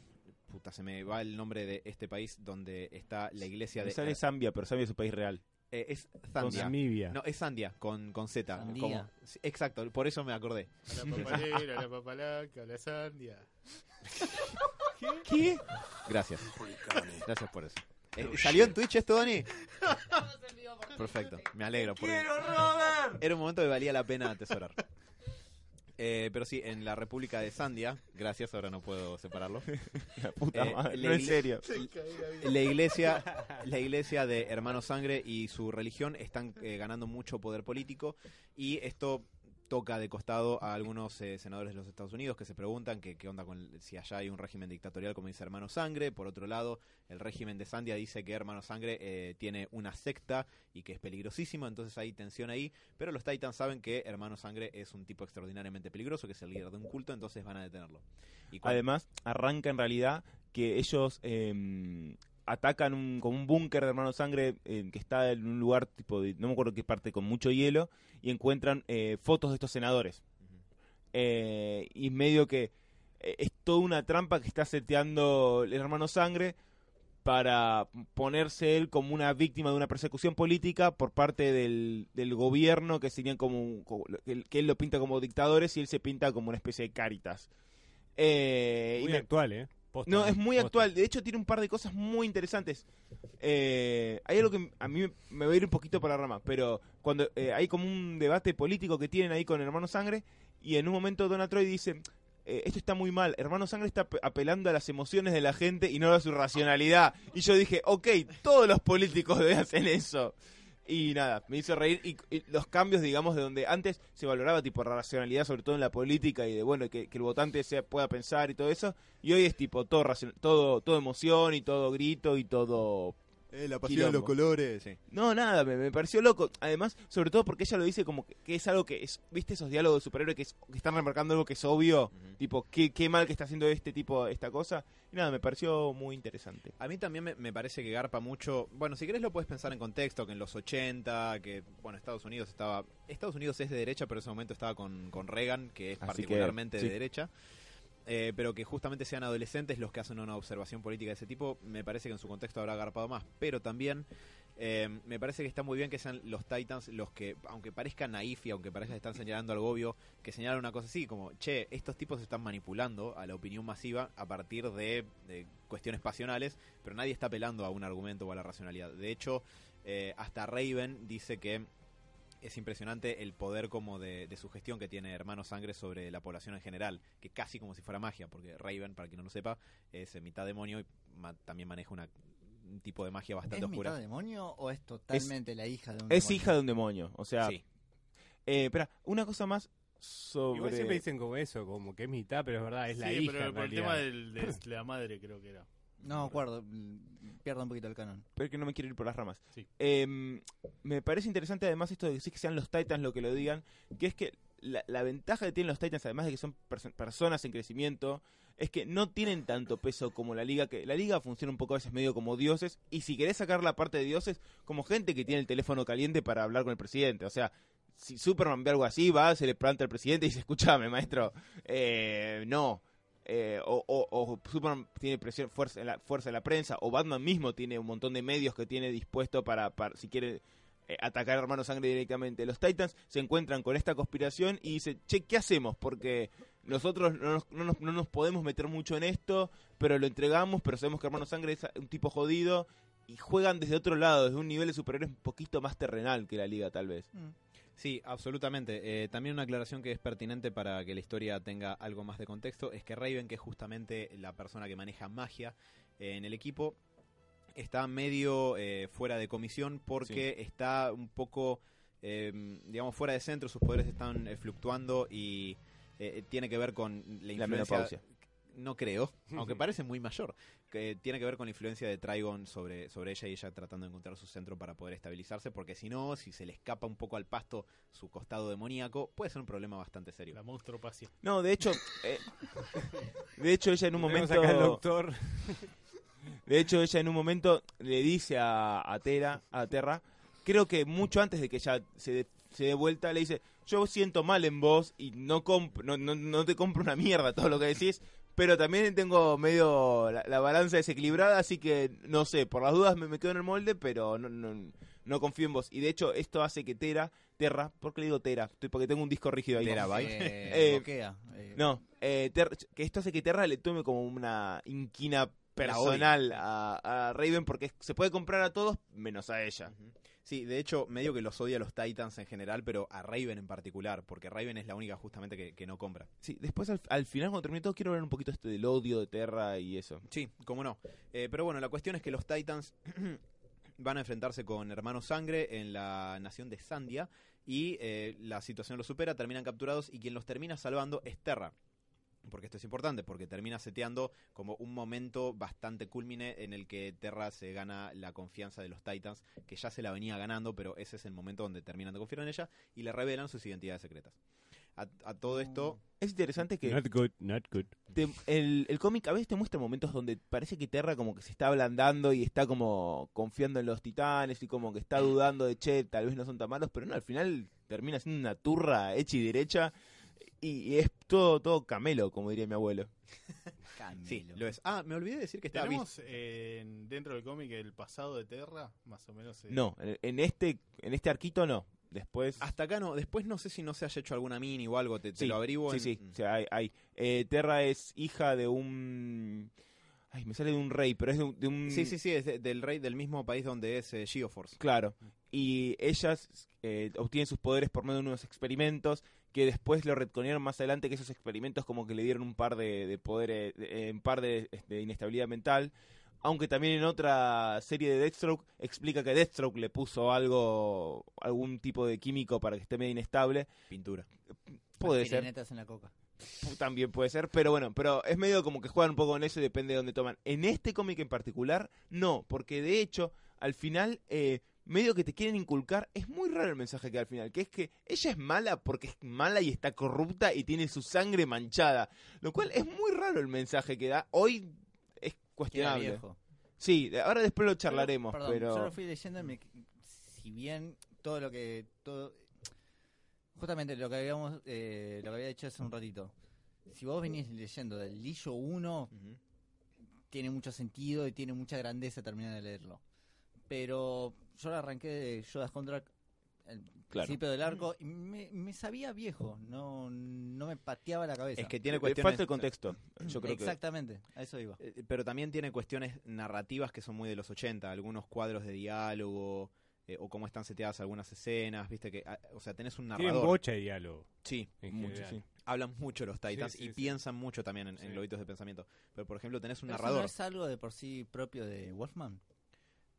puta, se me va el nombre de este país donde está la iglesia de. sale Zambia, pero Zambia es un país real. eh, es Con Zandia. Namibia. No, es Sandia, con, con Z. Sandía. como- sí, exacto, por eso me acordé. A la papalera, a la papalaca, a la sandia. ¿Qué? Gracias. Gracias por eso. Eh, ¿Salió en Twitch esto, Dani? Perfecto, me alegro. Por Era un momento que valía la pena atesorar. Eh, pero sí, en la República de Sandia, gracias, ahora no puedo separarlo. La puta Eh, madre, la no en serio. La iglesia, la iglesia de Hermano Sangre y su religión están eh, ganando mucho poder político y esto toca de costado a algunos eh, senadores de los Estados Unidos que se preguntan qué onda con si allá hay un régimen dictatorial como dice Hermano Sangre. Por otro lado, el régimen de Sandia dice que Hermano Sangre eh, tiene una secta y que es peligrosísimo, entonces hay tensión ahí. Pero los Titans saben que Hermano Sangre es un tipo extraordinariamente peligroso, que es el líder de un culto, entonces van a detenerlo. Además, arranca en realidad que ellos eh, atacan un, como un búnker de hermano sangre eh, que está en un lugar tipo de, no me acuerdo qué parte, con mucho hielo, y encuentran eh, fotos de estos senadores. Eh, y medio que eh, es toda una trampa que está seteando el hermano sangre para ponerse él como una víctima de una persecución política por parte del, del gobierno que serían como, un- como- que él- lo pinta como dictadores y él se pinta como una especie de caritas. Eh, Muy actual, ¿eh? Posta, no, es muy posta. actual. De hecho, tiene un par de cosas muy interesantes. Eh, hay algo que a mí me- va a ir un poquito por la rama, pero cuando eh, hay como un debate político que tienen ahí con Hermano Sangre, y en un momento Donald Troy dice, eh, esto está muy mal, Hermano Sangre está ap- apelando a las emociones de la gente y no a su racionalidad. Y yo dije, ok, todos los políticos deben hacer eso. Y nada, me hizo reír. Y, y los cambios, digamos, de donde antes se valoraba tipo racionalidad, sobre todo en la política, y de bueno, que, que el votante se pueda pensar y todo eso. Y hoy es tipo todo todo, todo emoción y todo grito y todo Eh, la pasión de los colores. Sí. no, nada, me, me pareció loco. Además, sobre todo porque ella lo dice como que, que es algo que es, ¿viste esos diálogos de superhéroe que, es- que están remarcando algo que es obvio? Tipo, qué, qué mal que está haciendo este tipo esta cosa. Y nada, me pareció muy interesante. A mí también me, me parece que garpa mucho. Bueno, si querés lo puedes pensar en contexto, que en los 80, que, bueno, Estados Unidos estaba. Estados Unidos es de derecha, pero en ese momento estaba con, con Reagan, que es Así que, particularmente sí. de derecha. Eh, pero que justamente sean adolescentes los que hacen una observación política de ese tipo, me parece que en su contexto habrá garpado más. Pero también eh, me parece que está muy bien que sean los Titans los que, aunque parezca naif y aunque parezca que están señalando algo obvio, que señalan una cosa así, como, che, estos tipos están manipulando a la opinión masiva a partir de, de cuestiones pasionales, pero nadie está apelando a un argumento o a la racionalidad. De hecho, eh, hasta Raven dice que es impresionante el poder como de, de sugestión que tiene Hermano Sangre sobre la población en general, que casi como si fuera magia, porque Raven, para quien no lo sepa, es eh, mitad demonio y ma- también maneja una, un tipo de magia bastante ¿Es oscura. mitad demonio o es totalmente la hija de un Es demonio? hija de un demonio. O sea, Sí. eh, espera, una cosa más Igual siempre sobre. dicen como eso, como que es mitad, pero es verdad, es la sí, hija. pero en por el tema del- de la madre creo que era. No, acuerdo, mm, pierdo un poquito el canon. Pero es que no me quiero ir por las ramas. Sí. Eh, me parece interesante además esto de decir que sean los Titans lo que lo digan, que es que la, la ventaja que tienen los Titans, además de que son perso- personas en crecimiento, es que no tienen tanto peso como la liga, que la liga funciona un poco a veces medio como dioses, y si querés sacar la parte de dioses, como gente que tiene el teléfono caliente para hablar con el presidente, o sea, si Superman ve algo así, va, se le planta al presidente y dice, escúchame, maestro, eh, no. Eh, o, Superman tiene presión, fuerza en, la, fuerza en la prensa, o Batman mismo tiene un montón de medios que tiene dispuesto para, para si quiere eh, atacar a Hermano Sangre directamente. Los Titans se encuentran con esta conspiración y dicen, che, ¿qué hacemos? Porque nosotros no nos, no nos- no nos podemos meter mucho en esto, pero lo entregamos, pero sabemos que Hermano Sangre es un tipo jodido. Y juegan desde otro lado, desde un nivel de superhéroes un poquito más terrenal que la liga, tal vez. Sí, absolutamente. Eh, también una aclaración que es pertinente para que la historia tenga algo más de contexto es que Raven, que es justamente la persona que maneja magia eh, en el equipo, está medio eh, fuera de comisión porque está un poco, eh, digamos, fuera de centro, sus poderes están eh, fluctuando y eh, tiene que ver con la La influencia... menopausia. No creo, aunque parece muy mayor, que tiene que ver con la influencia de Trigon sobre, sobre ella y ella tratando de encontrar su centro para poder estabilizarse, porque si no, si se le escapa un poco al pasto su costado demoníaco, puede ser un problema bastante serio. La monstruopacia. No, de hecho, eh, de hecho ella en un momento, acá al doctor. de hecho ella en un momento le dice a, a Tera, a Terra, creo que mucho antes de que ella se dé, se dé vuelta, le dice, yo siento mal en vos y no, comp- no, no, no te compro una mierda todo lo que decís, pero también tengo medio la, la balanza desequilibrada, así que no sé, por las dudas me, me quedo en el molde, pero no, no, no confío en vos. Y de hecho esto hace que Tera, Terra, ¿por qué le digo Tera? Estoy- Porque tengo un disco rígido ahí. Terabyte. Eh, Eh, bloquea, eh, No, eh, Ter- que esto hace que Terra le tome como una inquina personal a, a Raven porque se puede comprar a todos menos a ella. Sí, de hecho, medio que los odia a los Titans en general, pero a Raven en particular, porque Raven es la única justamente que, que no compra. Sí, después al, al final cuando termine todo quiero hablar un poquito este del odio de Terra y eso. Sí, cómo no. Eh, pero bueno, la cuestión es que los Titans van a enfrentarse con Hermanos Sangre en la nación de Sandia y eh, la situación los supera, terminan capturados y quien los termina salvando es Terra. Porque esto es importante, porque termina seteando como un momento bastante culmine en el que Terra se gana la confianza de los Titans, que ya se la venía ganando, pero ese es el momento donde terminan de confiar en ella y le revelan sus identidades secretas. A, a todo esto, Es interesante que Not good, not good. te- el, el cómic a veces te muestra momentos donde parece que Terra como que se está ablandando y está como confiando en los titanes y como que está dudando de, che, tal vez no son tan malos, pero no, al final termina siendo una turra hecha y derecha y, y es todo, todo camelo, como diría mi abuelo. sí, Camilo. lo es. Ah, me olvidé de decir que está ¿Tenemos eh, en- dentro del cómic el pasado de Terra? Más o menos. eh, No, en, este en este arquito no. Después... Hasta acá no, después no sé si no se haya hecho alguna mini o algo, te, te Sí, lo averiguo. Sí, en- sí, Mm. o sea, hay, hay. Eh, Terra es hija de un... Ay, me sale de un rey, pero es de un... de un- Sí, sí, sí, es de- del rey del mismo país donde es eh, Geoforce. Claro. Y ellas eh, obtienen sus poderes por medio de unos experimentos que después lo retconearon más adelante que esos experimentos como que le dieron un par de, de poderes, de- eh, un par de, este, inestabilidad mental. Aunque también en otra serie de Deathstroke explica que Deathstroke le puso algo, algún tipo de químico para que esté medio inestable. Pintura. Puede ser. En la coca. También puede ser, pero bueno, pero es medio como que juegan un poco con eso y depende de dónde toman. En este cómic en particular, no, porque de hecho, al final, eh, medio que te quieren inculcar, es muy raro el mensaje que da al final, que es que ella es mala porque es mala y está corrupta y tiene su sangre manchada, lo cual es muy raro el mensaje que da. Hoy es cuestionable. viejo. Sí, ahora después lo charlaremos, Perdón, pero... yo lo fui leyendo y me- si bien todo lo que todo justamente lo que habíamos eh, lo que había dicho hace un ratito. Si vos venís leyendo del Lillo 1 tiene mucho sentido y tiene mucha grandeza terminar de leerlo. Pero yo lo arranqué de Jodas Contract el Claro. principio del arco y me, me sabía viejo, no no me pateaba la cabeza. Es que tiene Le cuestiones... falta el contexto, yo creo que... Exactamente, a eso iba. Eh, Pero también tiene cuestiones narrativas que son muy de los 80, algunos cuadros de diálogo eh, o cómo están seteadas algunas escenas, viste que, ah, o sea, tenés un Tienen narrador. bocha de diálogo. Sí, Mucho, sí. hablan mucho los Titans Sí, sí, y sí. piensan mucho también en, en lobitos de pensamiento. Pero por ejemplo, tenés un ¿Pero eso narrador. ¿No es algo de por sí propio de Wolfman?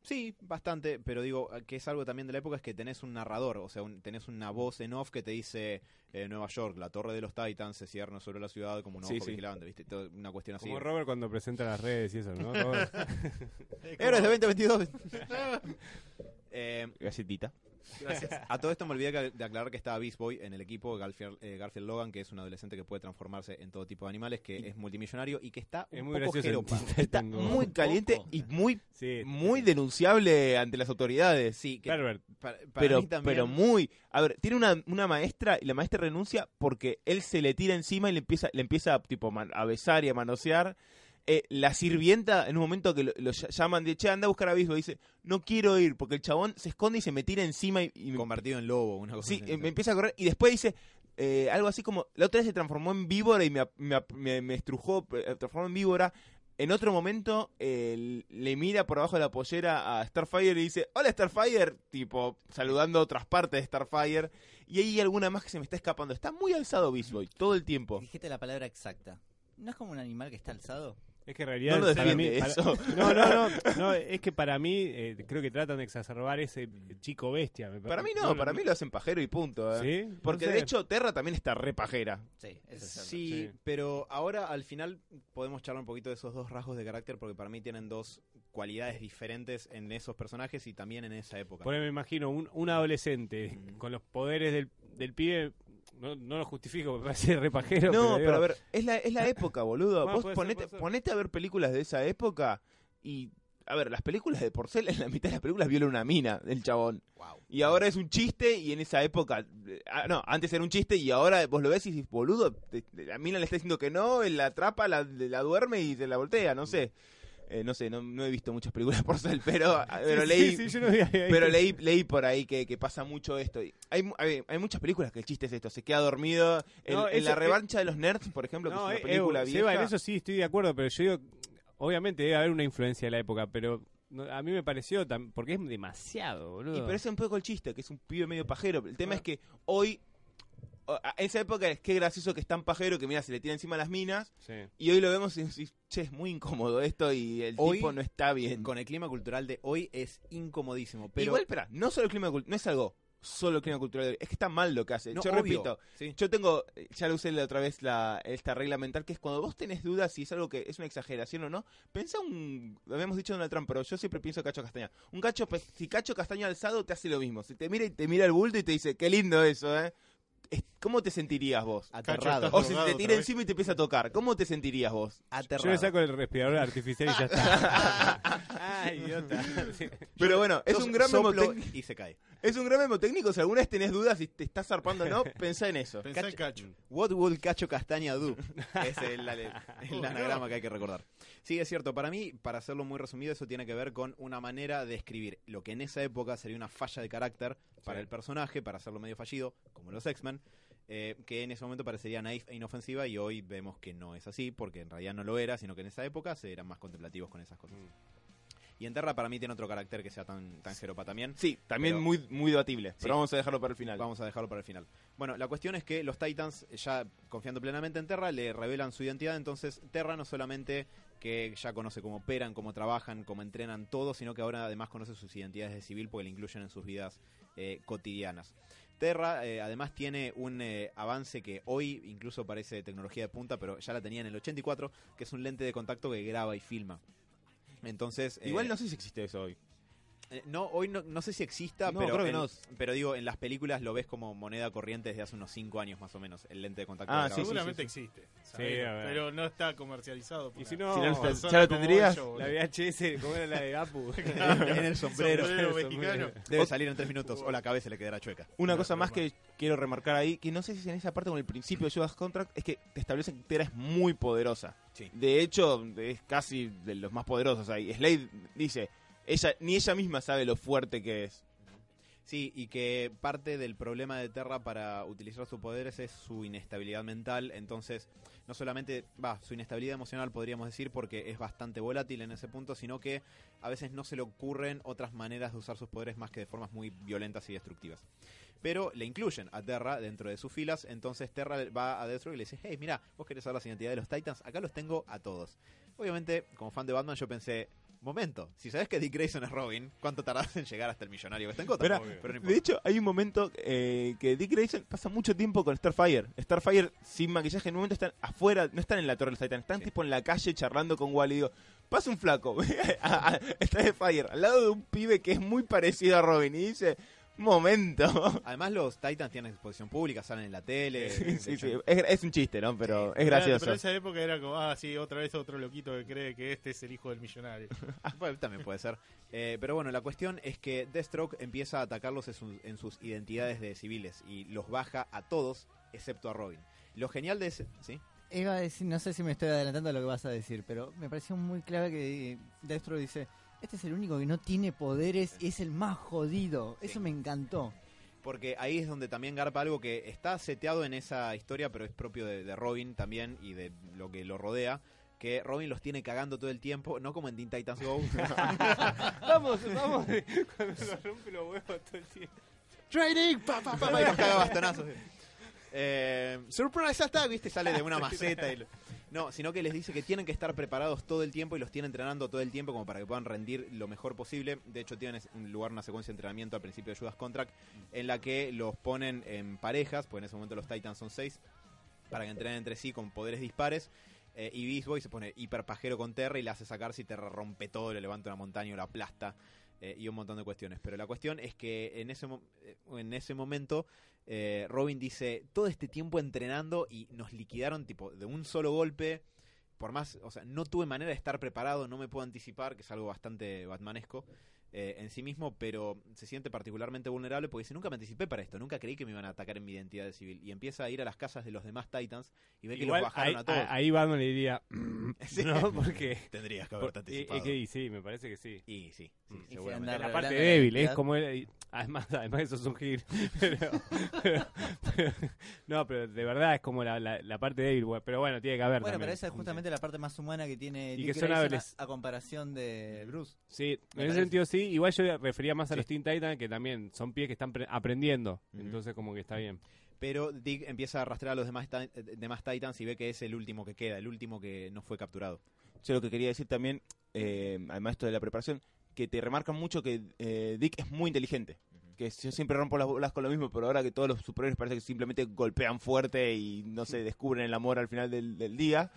Sí, bastante, pero digo que es algo también de la época es que tenés un narrador, o sea, un- tenés una voz en off que te dice eh, Nueva York, la torre de los Titans se cierra sobre la ciudad como un ojo Sí, sí. vigilante, ¿viste? Todo- una cuestión así. Como Robert cuando presenta las redes y eso, ¿no? Héroes de 2022. eh, Galletita. A todo esto me olvidé de aclarar que está Beast Boy en el equipo, Garfield, eh, Garfield Logan, que es un adolescente que puede transformarse en todo tipo de animales, que es multimillonario y que está Es un muy poco jeropa. Está caliente poco. y muy, Sí, muy denunciable ante las autoridades. Sí, que Pervert. para, para pero, mí también- pero muy. A ver, tiene una, una maestra y la maestra renuncia porque él se le tira encima y le empieza, le empieza tipo, a besar y a manosear. Eh, la sirvienta, en un momento que lo, lo ll- llaman de che, anda a buscar a Bisbo, dice, no quiero ir, porque el chabón se esconde y se me tira encima y, y me, Convertido en lobo, una cosa sí, así. eh, me empieza a correr y después dice eh, algo así como, la otra vez se transformó en víbora y me, me, me- me estrujó, eh, transformó en víbora. En otro momento eh, le mira por abajo de la pollera a Starfire y dice, hola Starfire, tipo saludando a otras partes de Starfire. Y hay alguna más que se me está escapando. Está muy alzado Beast Boy todo el tiempo. Dijiste la palabra exacta. ¿No es como un animal que está alzado? Es que en realidad No lo para mí, defiende para- eso. no, no, no, no, es que para mí eh, creo que tratan de exacerbar ese chico bestia. me Para mí no, para mí lo hacen pajero y punto. eh. ¿Sí? Porque No sé. de hecho Terra también está re pajera. Sí, eso es cierto. Sí, Sí. pero ahora al final podemos charlar un poquito de esos dos rasgos de carácter porque para mí tienen dos cualidades diferentes en esos personajes y también en esa época. Por ahí me imagino un, un adolescente Mm. con los poderes del, del pibe. No, no lo justifico, me parece repajero. No, pero, digo, a ver, es la, es la época, boludo. Bueno, Vos ser, ponete, ser. ponete a ver películas de esa época y... A ver, las películas de Porcel, en la mitad de las películas viola una mina del chabón. Y ahora es un chiste y en esa época... eh, ah, no, antes era un chiste y ahora vos lo ves y dices, boludo, te- te- la mina le está diciendo que no, él la atrapa, la, la duerme y se la voltea, no sé. Eh, no sé, no, no he visto muchas películas de Porcel, pero, pero sí, leí... sí, yo no había- Pero leí, leí por ahí que, que pasa mucho esto. Y Hay, hay, hay muchas películas que el chiste es esto, se queda dormido. En, No, en eso- la revancha de los nerds, por ejemplo, que es eh, una película eh, vieja. Seba, en eso sí estoy de acuerdo, pero yo digo, obviamente debe haber una influencia de la época, pero a mí me pareció, porque es demasiado, boludo. Y pero es un poco el chiste, que es un pibe medio pajero. El tema Ah. es que hoy, en esa época es que gracioso que es tan pajero que mira, se le tira encima las minas. Sí. Y hoy lo vemos y decís, che, es muy incómodo esto y el Hoy, tipo no está bien. Con el clima cultural de hoy es incomodísimo. Pero Igual, espera, no solo el clima no es algo solo el clima cultural, de hoy, es que está mal lo que hace. No, Yo obvio, repito, sí. Yo tengo, eh, ya lo usé la otra vez la, esta regla mental, que es cuando vos tenés dudas si es algo que es una exageración o no, pensá un, lo habíamos dicho Donald Trump, pero yo siempre pienso Cacho Castaña. Un Cacho, pe- si Cacho Castaña alzado te hace lo mismo, si te mira y te mira el bulto y te dice, qué lindo eso, ¿eh? ¿Cómo te sentirías vos? Aterrado. O si te tira encima y te empieza a tocar, ¿cómo te sentirías vos? Aterrado. Yo le saco el respirador artificial y ya está. Ay, idiota. Sí. Pero bueno, es Sos- un gran memo y se cae. es un gran memo técnico, si alguna vez tenés dudas si te estás zarpando o no, pensá en eso. Pensá en Cacho- Cacho. What would Cacho Castaña do? es el, el- el anagrama que hay que recordar. Sí, es cierto. Para mí, para hacerlo muy resumido, eso tiene que ver con una manera de escribir lo que en esa época sería una falla de carácter para Sí. el personaje, para hacerlo medio fallido, como los X-Men, eh, que en ese momento parecería naif e inofensiva y hoy vemos que no es así, porque en realidad no lo era, sino que en esa época se eran más contemplativos con esas cosas. Y en Terra para mí tiene otro carácter que sea tan, tan jeropa también. Sí, también Pero- muy, muy debatible, Sí. pero vamos a dejarlo para el final. Vamos a dejarlo para el final. Bueno, la cuestión es que los Titans, ya confiando plenamente en Terra, le revelan su identidad. Entonces, Terra no solamente que ya conoce cómo operan, cómo trabajan, cómo entrenan todo, sino que ahora además conoce sus identidades de civil porque le incluyen en sus vidas eh, cotidianas. Terra eh, además tiene un eh, avance que hoy incluso parece tecnología de punta, pero ya la tenía en el 84, que es un lente de contacto que graba y filma. Entonces, eh, Igual no sé si existe eso hoy. Eh, No, hoy no, no sé si exista, No, pero, creo que en- no. pero digo, en las películas lo ves como moneda corriente desde hace unos 5 años más o menos, el lente de contacto. Ah, de sí. Seguramente existe. sabemos, a ver. pero no está comercializado. Y para si no, Si no, una ya lo como tendrías. yo, la. VHS, ¿cómo era la de Apu? en el sombrero. Sombrero Sombrero. mexicano. Debe salir en 3 minutos o la cabeza le quedará chueca. Una No, cosa más que quiero remarcar ahí, que no sé si es en esa parte con el principio de Judas Contract, es que te establece que Terra es muy poderosa. Sí. De hecho, es casi de los más poderosos ahí. Slade dice, ella ni ella misma sabe lo fuerte que es. Sí, y que parte del problema de Terra para utilizar sus poderes es su inestabilidad mental. Entonces, no solamente, va, su inestabilidad emocional podríamos decir porque es bastante volátil en ese punto, sino que a veces no se le ocurren otras maneras de usar sus poderes más que de formas muy violentas y destructivas. Pero le incluyen a Terra dentro de sus filas, entonces Terra va a y le dice, hey, mira, vos querés saber la identidad de los Titans, acá los tengo a todos. Obviamente, como fan de Batman, yo pensé, momento, si sabes que Dick Grayson es Robin, ¿cuánto tardás en llegar hasta el millonario que está en Gotham? Pero, Pero no importa. de hecho, hay un momento eh, que Dick Grayson pasa mucho tiempo con Starfire. Starfire sin maquillaje, en un momento están afuera, no están en la Torre del Titan, están Sí. tipo en la calle charlando con Wally. Digo, pasa un flaco, a- a- Starfire, al lado de un pibe que es muy parecido a Robin, y dice, momento. Además los Titans tienen exposición pública, salen en la tele. Sí, sí, sí. Es, es un chiste, ¿no? Pero es Pero gracioso. en esa época era como, ah, sí, otra vez otro loquito que cree que este es el hijo del millonario. bueno, también puede ser. Eh, pero bueno, la cuestión es que Deathstroke empieza a atacarlos en, sus- en sus identidades de civiles y los baja a todos, excepto a Robin. Lo genial de ese... ¿Sí? Iba a decir, no sé si me estoy adelantando a lo que vas a decir, pero me pareció muy clave que Destro dice, este es el único que no tiene poderes y es el más jodido. Eso me encantó. Porque ahí es donde también garpa algo que está seteado en esa historia, pero es propio de, de Robin también y de lo que lo rodea. Que Robin los tiene cagando todo el tiempo, no como en Teen Titans Go. vamos, vamos. Cuando nos rompe los huevos todo el tiempo. Training, pa, pa, pa, pa, y los caga bastonazos. Eh, surprise attack, viste, sale de una maceta. Y lo- no, sino que les dice que tienen que estar preparados todo el tiempo y los tiene entrenando todo el tiempo como para que puedan rendir lo mejor posible. De hecho, tienen en lugar una secuencia de entrenamiento al principio de Judas Contract en la que los ponen en parejas, pues en ese momento los Titans son seis, para que entrenen entre sí con poderes dispares. Eh, y Beast Boy se pone hiper pajero con Terra y le hace sacarse y Terra rompe todo, le levanta una montaña o la aplasta eh, y un montón de cuestiones. Pero la cuestión es que en ese, mo- eh, en ese momento eh, Robin dice, todo este tiempo entrenando y nos liquidaron tipo de un solo golpe. Por más, o sea, no tuve manera de estar preparado, no me puedo anticipar, que es algo bastante batmanesco eh, en sí mismo, pero se siente particularmente vulnerable porque dice, nunca me anticipé para esto, nunca creí que me iban a atacar en mi identidad de civil. Y empieza a ir a las casas de los demás Titans y ve que Igual, los bajaron ahí, a todos. ahí Batman le diría, Sí. no, porque... Tendrías que por- y, y que- y sí, me parece que sí. Y sí, sí, Mm. Y seguramente. la parte débil, es identidad. como él, y además, además eso es un gil. Pero, pero- pero- no, pero de verdad es como la, la, la parte débil, pero bueno, tiene que haber Bueno, también. pero esa es justamente la parte más humana que tiene Y Dick que son a, a comparación de Bruce. Sí, en ese sentido sí. Igual yo refería más a Sí. los Teen Titans que también son pies que están pre- aprendiendo. Entonces como que está bien. Pero Dick empieza a arrastrar a los demás, demás Titans y ve que es el último que queda, el último que no fue capturado. Yo lo que quería decir también, eh, además esto de la preparación, que te remarcan mucho que eh, Dick es muy inteligente. Que yo siempre rompo las bolas con lo mismo, pero ahora que todos los superhéroes parece que simplemente golpean fuerte y no se descubren el amor al final del, del día.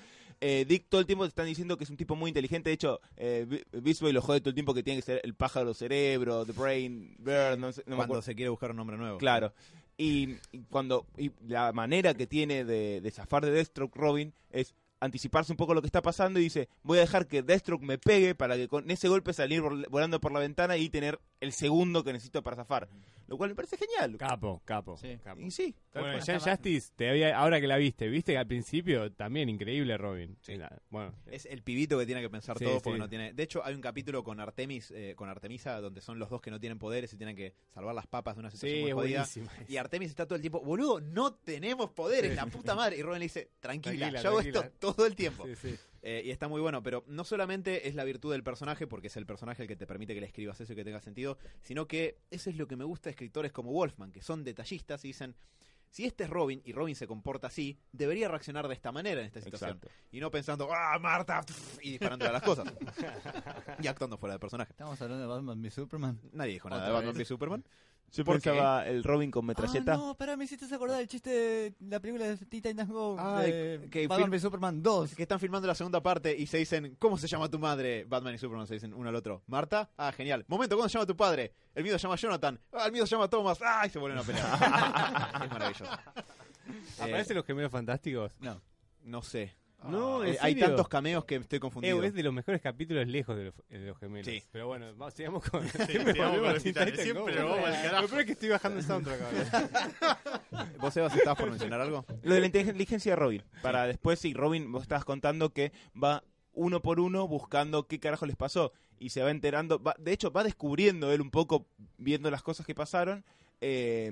Eh, Dick todo el tiempo te están diciendo que es un tipo muy inteligente. De hecho, eh, Beast Boy lo jode todo el tiempo que tiene que ser el pájaro cerebro, The Brain, Bird, no sé, no Cuando se quiere buscar un nombre nuevo. Claro. Y, y cuando y la manera que tiene de, de zafar de Deathstroke Robin es anticiparse un poco lo que está pasando y dice, voy a dejar que Deathstroke me pegue para que con ese golpe salir vol- volando por la ventana y tener el segundo que necesito para zafar. Lo cual me parece genial. Capo, capo. Sí. capo. Y sí, Bueno. Jan Justice, te había, ahora que la viste, viste que al principio también increíble Robin. Sí. Era- bueno, Es el pibito que tiene que pensar Sí, todo porque sí. no tiene. De hecho, hay un capítulo con Artemis, eh, con Artemisa, donde son los dos que no tienen poderes y tienen que salvar las papas de una situación sí, muy jodida. Y Artemis está todo el tiempo, boludo, no tenemos poderes, la puta madre. Y Robin le dice, tranquila, Tranquila, yo hago tranquila. esto todo el tiempo. Sí, sí. Eh, y está muy bueno, pero no solamente es la virtud del personaje, porque es el personaje el que te permite que le escribas eso y que tenga sentido, sino que eso es lo que me gusta de escritores como Wolfman, que son detallistas y dicen, si este es Robin y Robin se comporta así, debería reaccionar de esta manera en esta situación. Exacto. Y no pensando, ¡ah, Marta! y disparando a las cosas. y actuando fuera del personaje. Estamos hablando de Batman v Superman. Nadie dijo nada de Batman v Superman. Yo ¿Por pensaba el Robin con Ah, metralleta. no, pará, me hiciste acordar del chiste de la película de Titans Go. Ah, de que Batman film- Superman 2. Que están filmando la segunda parte y se dicen, ¿cómo se llama tu madre? Batman y Superman se dicen uno al otro. ¿Marta? Ah, genial. Momento, ¿cómo se llama tu padre? El mío se llama Jonathan. Ah, el mío se llama Thomas. Ah, y se vuelven a pelear. es maravilloso. Eh, ¿Aparecen los gemelos fantásticos? No. no sé. No, Eh, ¿en hay serio? tantos cameos que estoy confundido. Eh, es de los mejores capítulos lejos de los, de los gemelos. Sí. Pero bueno, vamos, sigamos con. sigamos con los titanes. Siempre vamos al carajo. Lo peor es que estoy bajando el soundtrack ahora. ¿Vos, Sebas, estabas por mencionar algo? Lo de la inteligencia de Robin. Para después, sí, Robin, vos estabas contando que va uno por uno buscando qué carajo les pasó. Y se va enterando. va- de hecho, va descubriendo él un poco, viendo las cosas que pasaron, eh,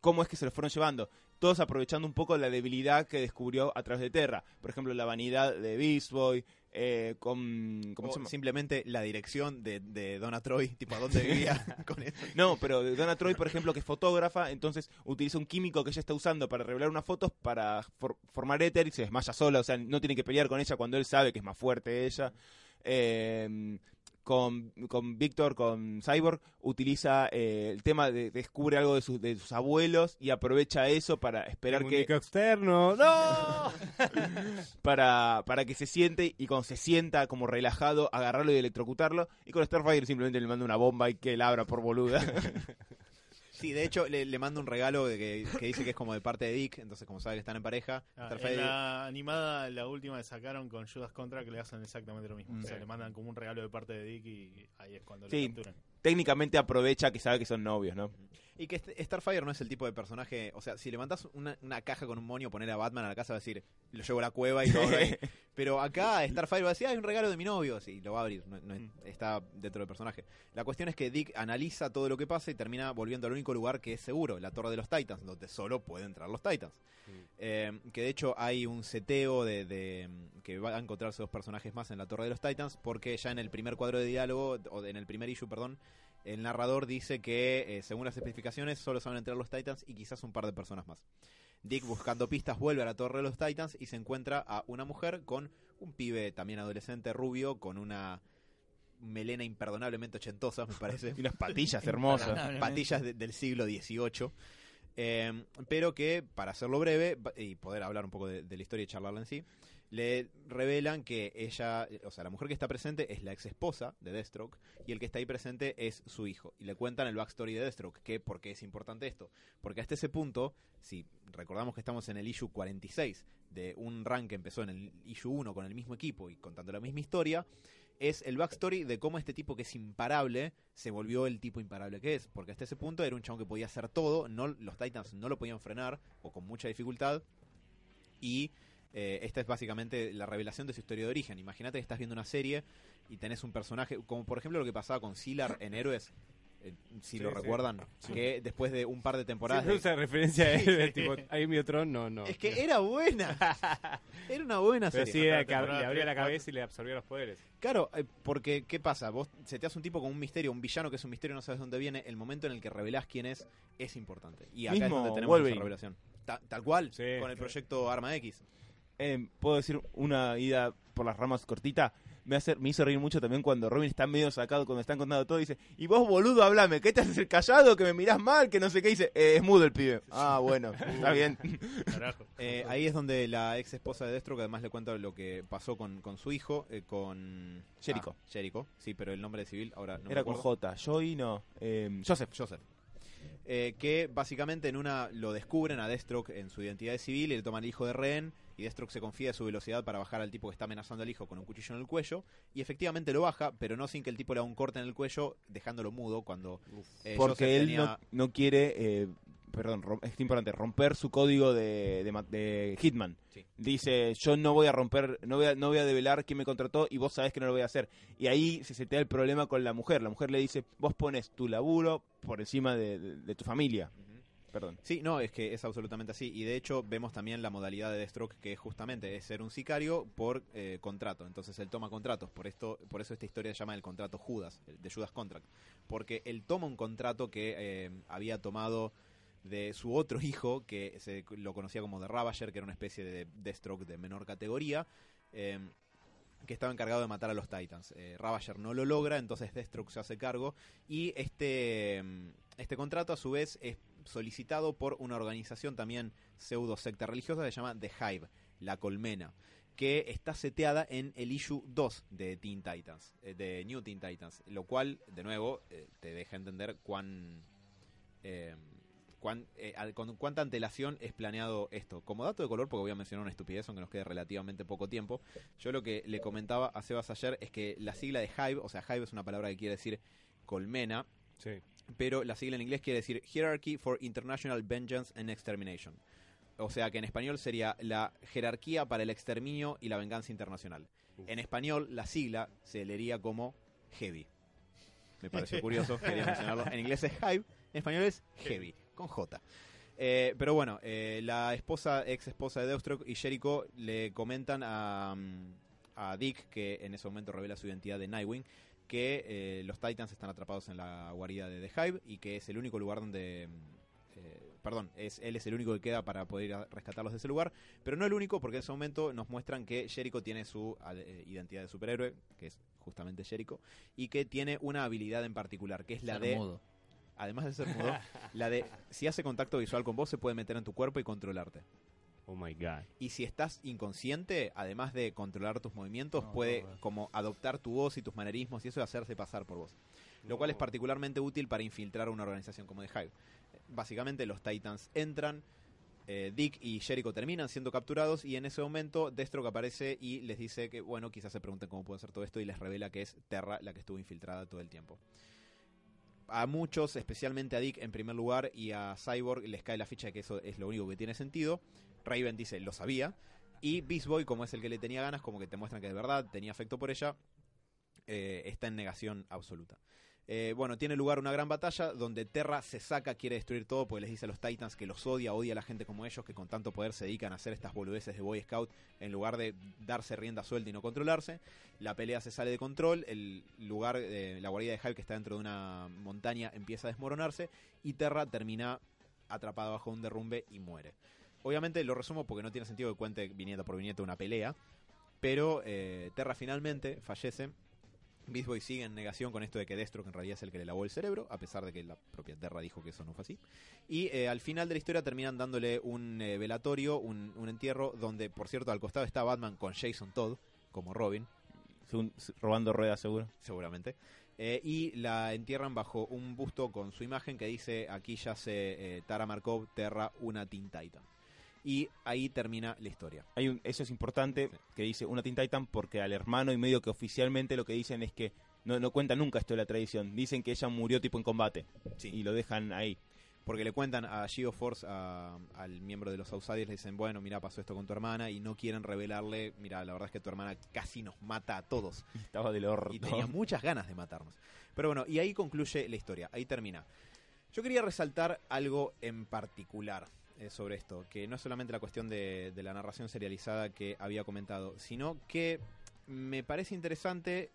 cómo es que se lo fueron llevando. Todos aprovechando un poco la debilidad que descubrió a través de Terra. Por ejemplo, la vanidad de Beast Boy. eh, con. ¿Cómo O se llama? simplemente la dirección de, de Donna Troy, tipo, ¿a dónde vivía con eso? No, pero Donna Troy, por ejemplo, que es fotógrafa, entonces utiliza un químico que ella está usando para revelar unas fotos para for- formar éter y se desmaya sola, o sea, no tiene que pelear con ella cuando él sabe que es más fuerte ella. Eh, con, con Víctor, con Cyborg, utiliza eh, el tema de descubre algo de sus, de sus abuelos y aprovecha eso para esperar que externo. ¡No! para, para que se siente y cuando se sienta como relajado, agarrarlo y electrocutarlo. Y con Starfire simplemente le manda una bomba y que la abra por boluda. Sí, de hecho, le, le mando un regalo de que, que dice que es como de parte de Dick, entonces como sabe que están en pareja, Ah, la animada, la última que sacaron con Judas Contra, que le hacen exactamente lo mismo. Mm. O sea, le mandan como un regalo de parte de Dick y ahí es cuando Sí. lo capturan. Técnicamente aprovecha que sabe que son novios, ¿no? Y que este- Starfire no es el tipo de personaje, o sea, si levantás una, una caja con un monio, poner a Batman a la casa, va a decir, lo llevo a la cueva y lo abro. Pero acá Starfire va a decir, hay un regalo de mi novio, y lo va a abrir, no- no es- está dentro del personaje. La cuestión es que Dick analiza todo lo que pasa y termina volviendo al único lugar que es seguro, la Torre de los Titans, donde solo pueden entrar los Titans. Eh, que de hecho hay un seteo de, de, mm, que va a encontrarse dos personajes más en la Torre de los Titans, porque ya en el primer cuadro de diálogo, o en el primer issue, perdón, el narrador dice que, eh, según las especificaciones, solo se van a entrar los Titans y quizás un par de personas más. Dick, buscando pistas, vuelve a la Torre de los Titans y se encuentra a una mujer con un pibe también adolescente rubio, con una melena imperdonablemente ochentosa, me parece. Y unas patillas hermosas. Patillas de- del siglo XVIII. eh, pero que, para hacerlo breve y poder hablar un poco de, de la historia y charlarla en sí, le revelan que ella, o sea, la mujer que está presente es la ex esposa de Deathstroke y el que está ahí presente es su hijo. Y le cuentan el backstory de Deathstroke, que por qué es importante esto. Porque hasta ese punto, si recordamos que estamos en el issue 46 de un run que empezó en el issue 1 con el mismo equipo y contando la misma historia, es el backstory de cómo este tipo que es imparable se volvió el tipo imparable que es. Porque hasta ese punto era un chabón que podía hacer todo, no, los Titans no lo podían frenar o con mucha dificultad. Y eh, esta es básicamente la revelación de su historia de origen. Imagínate que estás viendo una serie y tenés un personaje, como por ejemplo lo que pasaba con Silar en Héroes. eh, si Sí, lo sí. recuerdan, que después de un par de temporadas Siempre de- usa referencia a él, tipo, ahí mi otro, no, no. es que era buena. Era una buena Pero serie. sí, era que le abría la cabeza y le absorbía los poderes. Claro, eh, porque ¿qué pasa? Vos se te hace un tipo con un misterio, un villano que es un misterio, no sabes dónde viene. El momento en el que revelás quién es es importante. Y acá Mismo es donde tenemos Wolverine. esa revelación. Ta- tal cual, Sí. con el proyecto Arma X. Eh, Puedo decir una ida por las ramas cortita. Me, hace, me hizo reír mucho también cuando Robin está medio sacado, cuando están contando todo, dice, y vos boludo, hablame, ¿qué te haces el callado? Que me mirás mal, que no sé qué dice. "Eh, es mudo el pibe. Ah, bueno, está bien. Eh, ahí es donde la ex esposa de Destro, que además le cuenta lo que pasó con, con su hijo, eh, con... Jericho. Ah, Jericho, sí, pero el nombre de civil ahora no me Era con. J. Joey no. Eh, Joseph. Joseph. Eh, que básicamente en una lo descubren a Deathstroke en su identidad civil y le toman el hijo de rehén y Deathstroke se confía de su velocidad para bajar al tipo que está amenazando al hijo con un cuchillo en el cuello y efectivamente lo baja, pero no sin que el tipo le haga un corte en el cuello dejándolo mudo cuando eh, Joseph porque él tenía- no, no quiere, eh, perdón, rom- es importante, romper su código de, de ma- de Hitman. Sí. Dice, yo no voy a romper, no voy a, no voy a develar quién me contrató y vos sabés que no lo voy a hacer. Y ahí se setea el problema con la mujer. La mujer le dice, vos pones tu laburo por encima de, de- de tu familia. Perdón. Sí, no, es que es absolutamente así. Y de hecho vemos también la modalidad de Deathstroke que justamente es ser un sicario por eh, contrato. Entonces él toma contratos. Por esto, por eso esta historia se llama el contrato Judas, el de Judas Contract. Porque él toma un contrato que eh, había tomado de su otro hijo, que se lo conocía como The Ravager, que era una especie de Deathstroke de menor categoría. eh, que estaba encargado de matar a los Titans. Ravager no lo logra, entonces Deathstroke se hace cargo. Y este, este contrato, a su vez, es solicitado por una organización también pseudo secta religiosa que se llama The Hive, la colmena, que está seteada en el issue 2 de Teen Titans, eh, de New Teen Titans, lo cual, de nuevo, eh, te deja entender cuán, eh, cuán- eh, con cuánta antelación es planeado esto. Como dato de color, porque voy a mencionar una estupidez, aunque nos quede relativamente poco tiempo, yo lo que le comentaba a Sebas ayer es que la sigla de Hive, o sea, Hive es una palabra que quiere decir colmena, Sí. Pero la sigla en inglés quiere decir Hierarchy for International Vengeance and Extermination. O sea que en español sería la jerarquía para el exterminio y la venganza internacional. En español la sigla se leería como Heavy. Me pareció curioso, quería mencionarlo. En inglés es Hive, en español es Heavy, con J. Eh, pero bueno, eh, la esposa, ex esposa de Deathstroke y Jericho le comentan a, mm, a Dick, que en ese momento revela su identidad de Nightwing, que eh, los Titans están atrapados en la guarida de The Hive y que es el único lugar donde... eh, perdón, es, él es el único que queda para poder ir a rescatarlos de ese lugar, pero no el único porque en ese momento nos muestran que Jericho tiene su eh, identidad de superhéroe, que es justamente Jericho, y que tiene una habilidad en particular, que es la de mudo. además de ser mudo, la de si hace contacto visual con vos se puede meter en tu cuerpo y controlarte. Oh my god. Y si estás inconsciente, además de controlar tus movimientos, No, puede no, no. como adoptar tu voz y tus manerismos y eso y hacerse pasar por vos. Lo cual es particularmente útil para infiltrar una organización como The Hive. Básicamente los Titans entran, eh, Dick y Jericho terminan siendo capturados y en ese momento Deathstroke aparece y les dice que, bueno, quizás se pregunten cómo puede hacer todo esto y les revela que es Terra la que estuvo infiltrada todo el tiempo. a muchos, especialmente a Dick en primer lugar y a Cyborg, les cae la ficha de que eso es lo único que tiene sentido. Raven dice, lo sabía. Y Beast Boy, como es el que le tenía ganas, como que te muestran que de verdad tenía afecto por ella, eh, está en negación absoluta. Eh, bueno, tiene lugar una gran batalla donde Terra se saca, quiere destruir todo, porque les dice a los Titans que los odia, odia a la gente como ellos, que con tanto poder se dedican a hacer estas boludeces de Boy Scout en lugar de darse rienda suelta y no controlarse. La pelea se sale de control, el lugar, eh, la guarida de Hive que está dentro de una montaña empieza a desmoronarse y Terra termina atrapada bajo un derrumbe y muere. Obviamente lo resumo porque no tiene sentido que cuente viniendo por viniendo una pelea, pero eh, Terra finalmente fallece Beast Boy sigue en negación con esto de que Destro, que en realidad es el que le lavó el cerebro, a pesar de que la propia Terra dijo que eso no fue así. Y eh, al final de la historia terminan dándole un eh, velatorio, un, un entierro, donde, por cierto, al costado está Batman con Jason Todd, como Robin, robando ruedas, seguro. seguramente. Eh, y la entierran bajo un busto con su imagen que dice: Aquí yace eh, Tara Markov, Terra, una Teen Titan. Y ahí termina la historia. Hay un- eso es importante, Sí. que dice una Teen Titan, porque al hermano y medio que oficialmente lo que dicen es que no, no cuentan nunca esto de la tradición. Dicen que ella murió tipo en combate. Sí. Y lo dejan ahí. Porque le cuentan a Geoforce, a- al miembro de los Outsiders, le dicen, bueno, mira, pasó esto con tu hermana, y no quieren revelarle, mira, la verdad es que tu hermana casi nos mata a todos. Estaba del orto. Y tenía muchas ganas de matarnos. Pero bueno, y ahí concluye la historia, ahí termina. Yo quería resaltar algo en particular eh, sobre esto, que no es solamente la cuestión de, de la narración serializada que había comentado, sino que me parece interesante,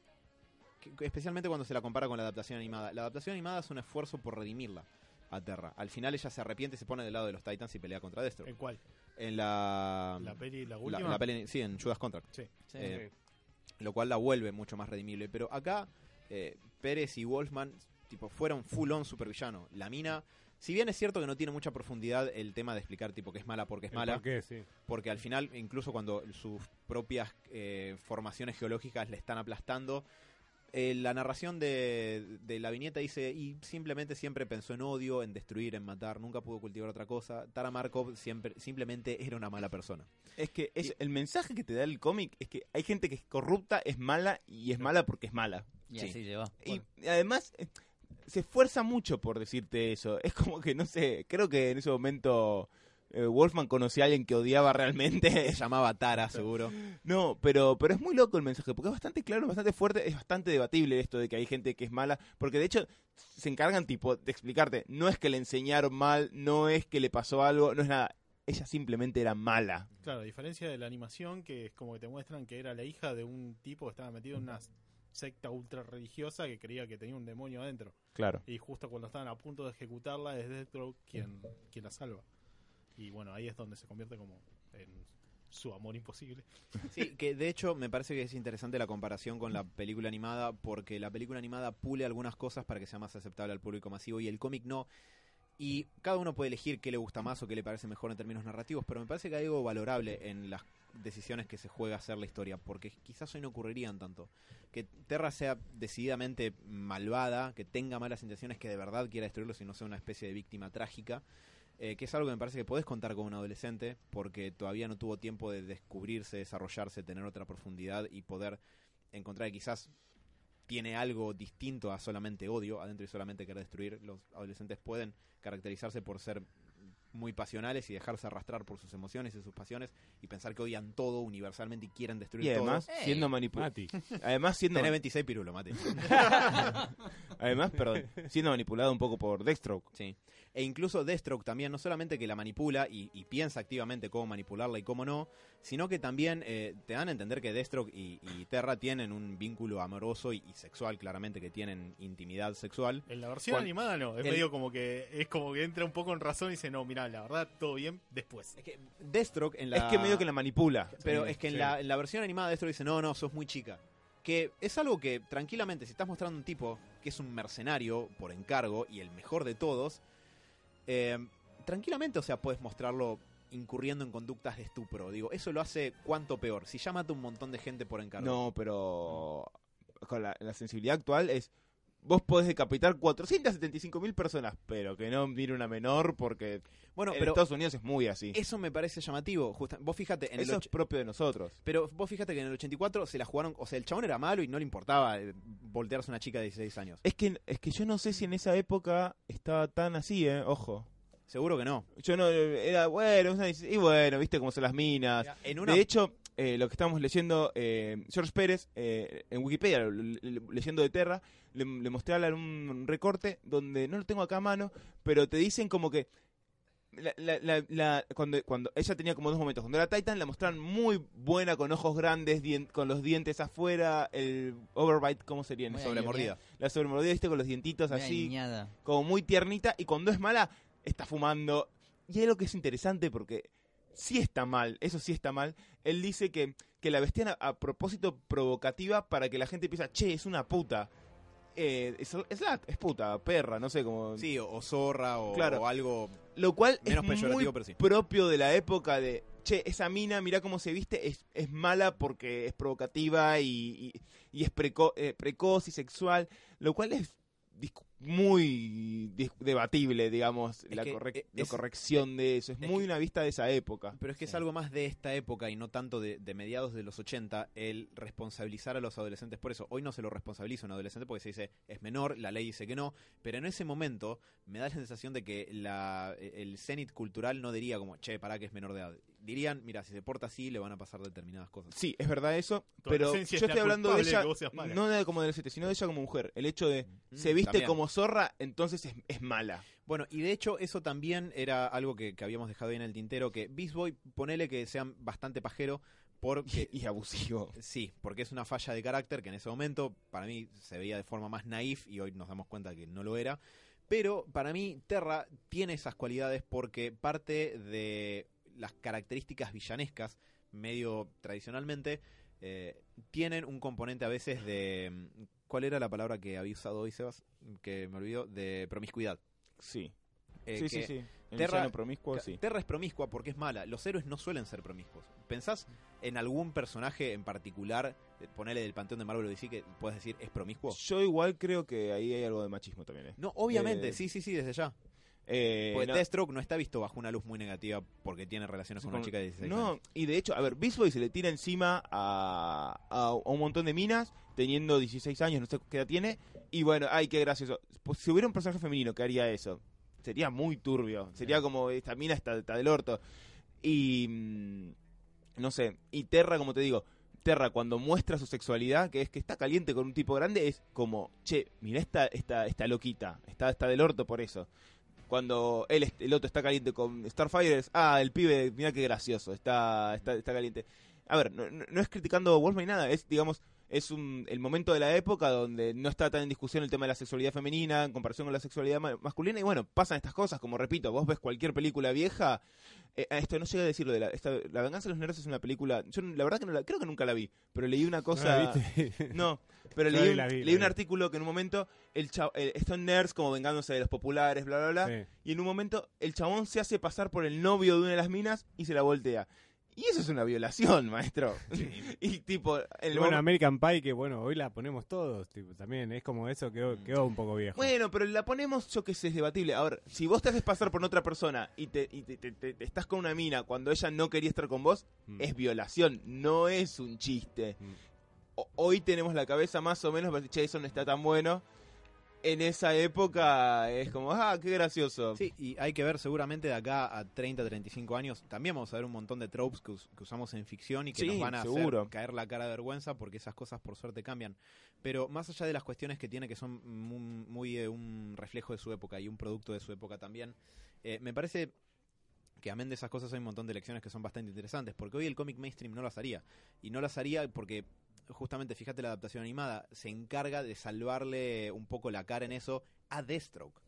que- especialmente cuando se la compara con la adaptación animada. La adaptación animada es un esfuerzo por redimirla a Terra. Al final ella se arrepiente y se pone del lado de los Titans y pelea contra Destro. ¿En cuál? En la... ¿La peli, la la- última? la peli- sí, en Judas Contract Sí. eh, lo cual la vuelve mucho más redimible. Pero acá, eh, Pérez y Wolfman tipo, fueron full on supervillano. La mina, si bien es cierto que no tiene mucha profundidad el tema de explicar tipo que es mala porque es El mala, por qué, sí. porque al final, incluso cuando sus propias eh, formaciones geológicas le están aplastando, eh, la narración de, de la viñeta dice, y simplemente siempre pensó en odio, en destruir, en matar, nunca pudo cultivar otra cosa. Tara Markov siempre, simplemente era una mala persona. Es que es, el mensaje que te da el cómic es que hay gente que es corrupta, es mala y es mala porque es mala. Y Sí. así lleva. Y además eh, se esfuerza mucho por decirte eso. Es como que, no sé, creo que en ese momento eh, Wolfman conocía a alguien que odiaba realmente. Se llamaba Tara, seguro. No, pero, pero es muy loco el mensaje, porque es bastante claro, bastante fuerte, es bastante debatible esto de que hay gente que es mala, porque de hecho se encargan tipo de explicarte, no es que le enseñaron mal, no es que le pasó algo, no es nada, ella simplemente era mala. Claro, a diferencia de la animación, que es como que te muestran que era la hija de un tipo que estaba metido en una secta ultra religiosa que creía que tenía un demonio adentro. Claro. Y justo cuando estaban a punto de ejecutarla, es Deathstroke quien, quien la salva. Y bueno, ahí es donde se convierte como en su amor imposible. Sí, que de hecho me parece que es interesante la comparación con la película animada, porque la película animada pule algunas cosas para que sea más aceptable al público masivo y el cómic no. Y cada uno puede elegir qué le gusta más o qué le parece mejor en términos narrativos, pero me parece que hay algo valorable en las decisiones que se juega a hacer la historia, porque quizás hoy no ocurrirían tanto. Que Terra sea decididamente malvada, que tenga malas intenciones, que de verdad quiera destruirlos y no sea una especie de víctima trágica, eh, que es algo que me parece que podés contar con un adolescente, porque todavía no tuvo tiempo de descubrirse, desarrollarse, tener otra profundidad y poder encontrar que quizás tiene algo distinto a solamente odio, adentro y solamente querer destruir. Los adolescentes pueden caracterizarse por ser muy pasionales y dejarse arrastrar por sus emociones y sus pasiones y pensar que odian todo universalmente y quieren destruir Y además, todo. Siendo manipulado. Además, siendo, Tenés 26 pirulo, Mate. además, perdón, siendo manipulado un poco por Deathstroke. Sí. E incluso Deathstroke también, no solamente que la manipula y, y piensa activamente cómo manipularla y cómo no, sino que también eh, te dan a entender que Deathstroke y, y Terra tienen un vínculo amoroso y, y sexual, claramente que tienen intimidad sexual. En la versión animada no, es el- medio como que es como que entra un poco en razón y dice, no, mira, la verdad, todo bien, después. Es que Deathstroke en la... Es que medio que la manipula. Pero Sí, es que en, sí. la, en la versión animada Deathstroke dice, no, no, sos muy chica. Que es algo que tranquilamente, si estás mostrando un tipo que es un mercenario por encargo y el mejor de todos, eh, tranquilamente, o sea, puedes mostrarlo incurriendo en conductas de estupro. Digo, eso lo hace cuánto peor. Si ya mata un montón de gente por encargo. No, pero con la, la sensibilidad actual es vos podés decapitar 475 mil personas, pero que no mire una menor porque Bueno, en pero Estados Unidos es muy así. eso me parece llamativo. Justa- vos fíjate, en el Eso och- es propio de nosotros. pero vos fíjate que en el 84 se la jugaron, o sea, el chabón era malo y no le importaba eh, voltearse a una chica de 16 años. Es que, es que yo no sé si en esa época estaba tan así, ¿eh? Ojo. Seguro que no. Yo no, era, bueno, una- y bueno, viste cómo son las minas. En una De hecho, eh, lo que estamos leyendo, eh, George Pérez, eh, en Wikipedia, le- le- leyendo de Terra, le, le mostré a Alan un recorte donde no lo tengo acá a mano, pero te dicen como que la, la- la- la- cuando, cuando ella tenía como dos momentos. Cuando era Titan la mostraron muy buena, con ojos grandes, dien- con los dientes afuera, el overbite, ¿cómo sería? Muy sobremordida. La sobremordida, viste, con los dientitos Muy así como muy tiernita y cuando es mala está fumando. Y hay algo que es interesante porque sí está mal, eso sí está mal. Él dice que, que la vestían a, a propósito provocativa para que la gente piensa, che, es una puta. Eh, es, es la- es puta, perra, no sé cómo. Sí, o, o zorra o, Claro. o algo. Lo cual Menos es muy pero sí. propio de la época de, che, esa mina, mira cómo se viste, es, es mala porque es provocativa y, y- y es preco- eh, precoz y sexual, lo cual es muy debatible, digamos, Es la, es- corrección de eso. Es, es muy que- una vista de esa época. Pero es que es algo más de esta época y no tanto de, de mediados de los 80 el responsabilizar a los adolescentes por eso. Hoy no se lo responsabiliza a un adolescente porque se dice es menor, la ley dice que no, pero en ese momento me da la sensación de que la, el cenit cultural no diría como, che, para que es menor de edad. Dirían, mira, si se porta así le van a pasar determinadas cosas. Sí, es verdad eso, pero yo estoy hablando de ella, no de como adolescente, sino de ella como mujer. El hecho de, Mm, se viste también. como zorra, entonces es, es mala. Bueno, y de hecho eso también era algo que, que habíamos dejado ahí en el tintero, que Beast Boy, ponele que sean bastante pajero, porque Y, y abusivo. Sí, porque es una falla de carácter que en ese momento para mí se veía de forma más naif y hoy nos damos cuenta que no lo era. Pero para mí Terra tiene esas cualidades porque parte de las características villanescas, medio tradicionalmente, eh, tienen un componente a veces de... mm, ¿Cuál era la palabra que había usado hoy, Sebas? Que me olvidó, de promiscuidad. Sí. Eh, sí, sí, sí. El Terra- promiscuo, sí. Terra es promiscua porque es mala. Los héroes no suelen ser promiscuos. ¿Pensás en algún personaje en particular, eh, ponele del panteón de Marvel o DC, que puedes decir es promiscuo? Yo igual creo que ahí hay algo de machismo también. ¿eh? No, obviamente, Eh, sí, sí, sí, desde ya. Eh, Porque no- Deathstroke no está visto bajo una luz muy negativa porque tiene relaciones con una chica de 16 No, años. y de hecho, a ver, Beast Boy se le tira encima a, a- a un montón de minas, teniendo 16 años, no sé qué edad tiene, y bueno, ay, qué gracioso. Pues, si hubiera un personaje femenino que haría eso, sería muy turbio, sería como, esta mina está, está del orto. Y, mm, no sé, y Terra, como te digo, Terra cuando muestra su sexualidad, que es que está caliente con un tipo grande, es como, che, mira esta, esta, esta loquita, está, está del orto por eso. Cuando él, el otro está caliente con Starfire, ah, el pibe, mira qué gracioso, está, está, está caliente. A ver, no, no- es criticando Wolfman ni nada, es, digamos, es un, el momento de la época donde no está tan en discusión el tema de la sexualidad femenina en comparación con la sexualidad ma- masculina. Y bueno, pasan estas cosas, como repito, vos ves cualquier película vieja. eh, esto no llega a decirlo de la, esta- la venganza de los nerds es una película. Yo la verdad que no la, creo que nunca la vi, pero leí una cosa. ¿No la viste? No, pero leí, un, vi, leí un artículo que en un momento el cha- eh, estos nerds como vengándose de los populares, bla, bla, bla. Sí. Y en un momento el chabón se hace pasar por el novio de una de las minas y se la voltea. Y eso es una violación, maestro. y tipo, el bueno, momento- American Pie, que bueno, hoy la ponemos todos, tipo, también es como eso, quedó, quedó un poco viejo. Bueno, pero la ponemos, yo que sé, es debatible. Ahora, si vos te haces pasar por otra persona y te, y te- te- te- te estás con una mina cuando ella no quería estar con vos, Mm. es violación, no es un chiste. Mm. O- hoy tenemos la cabeza más o menos che, eso no está tan bueno. En esa época es como, ah, qué gracioso. Sí, y hay que ver seguramente de acá a 30, 35 años. También vamos a ver un montón de tropes que, us- que usamos en ficción y que Sí, nos van a seguro. hacer caer la cara de vergüenza porque esas cosas por suerte cambian. Pero más allá de las cuestiones que tiene, que son muy, muy, eh, un reflejo de su época y un producto de su época también, eh, me parece que amén de esas cosas hay un montón de lecciones que son bastante interesantes, porque hoy el cómic mainstream no las haría. Y no las haría porque, justamente, fíjate la adaptación animada, se encarga de salvarle un poco la cara en eso a Deathstroke.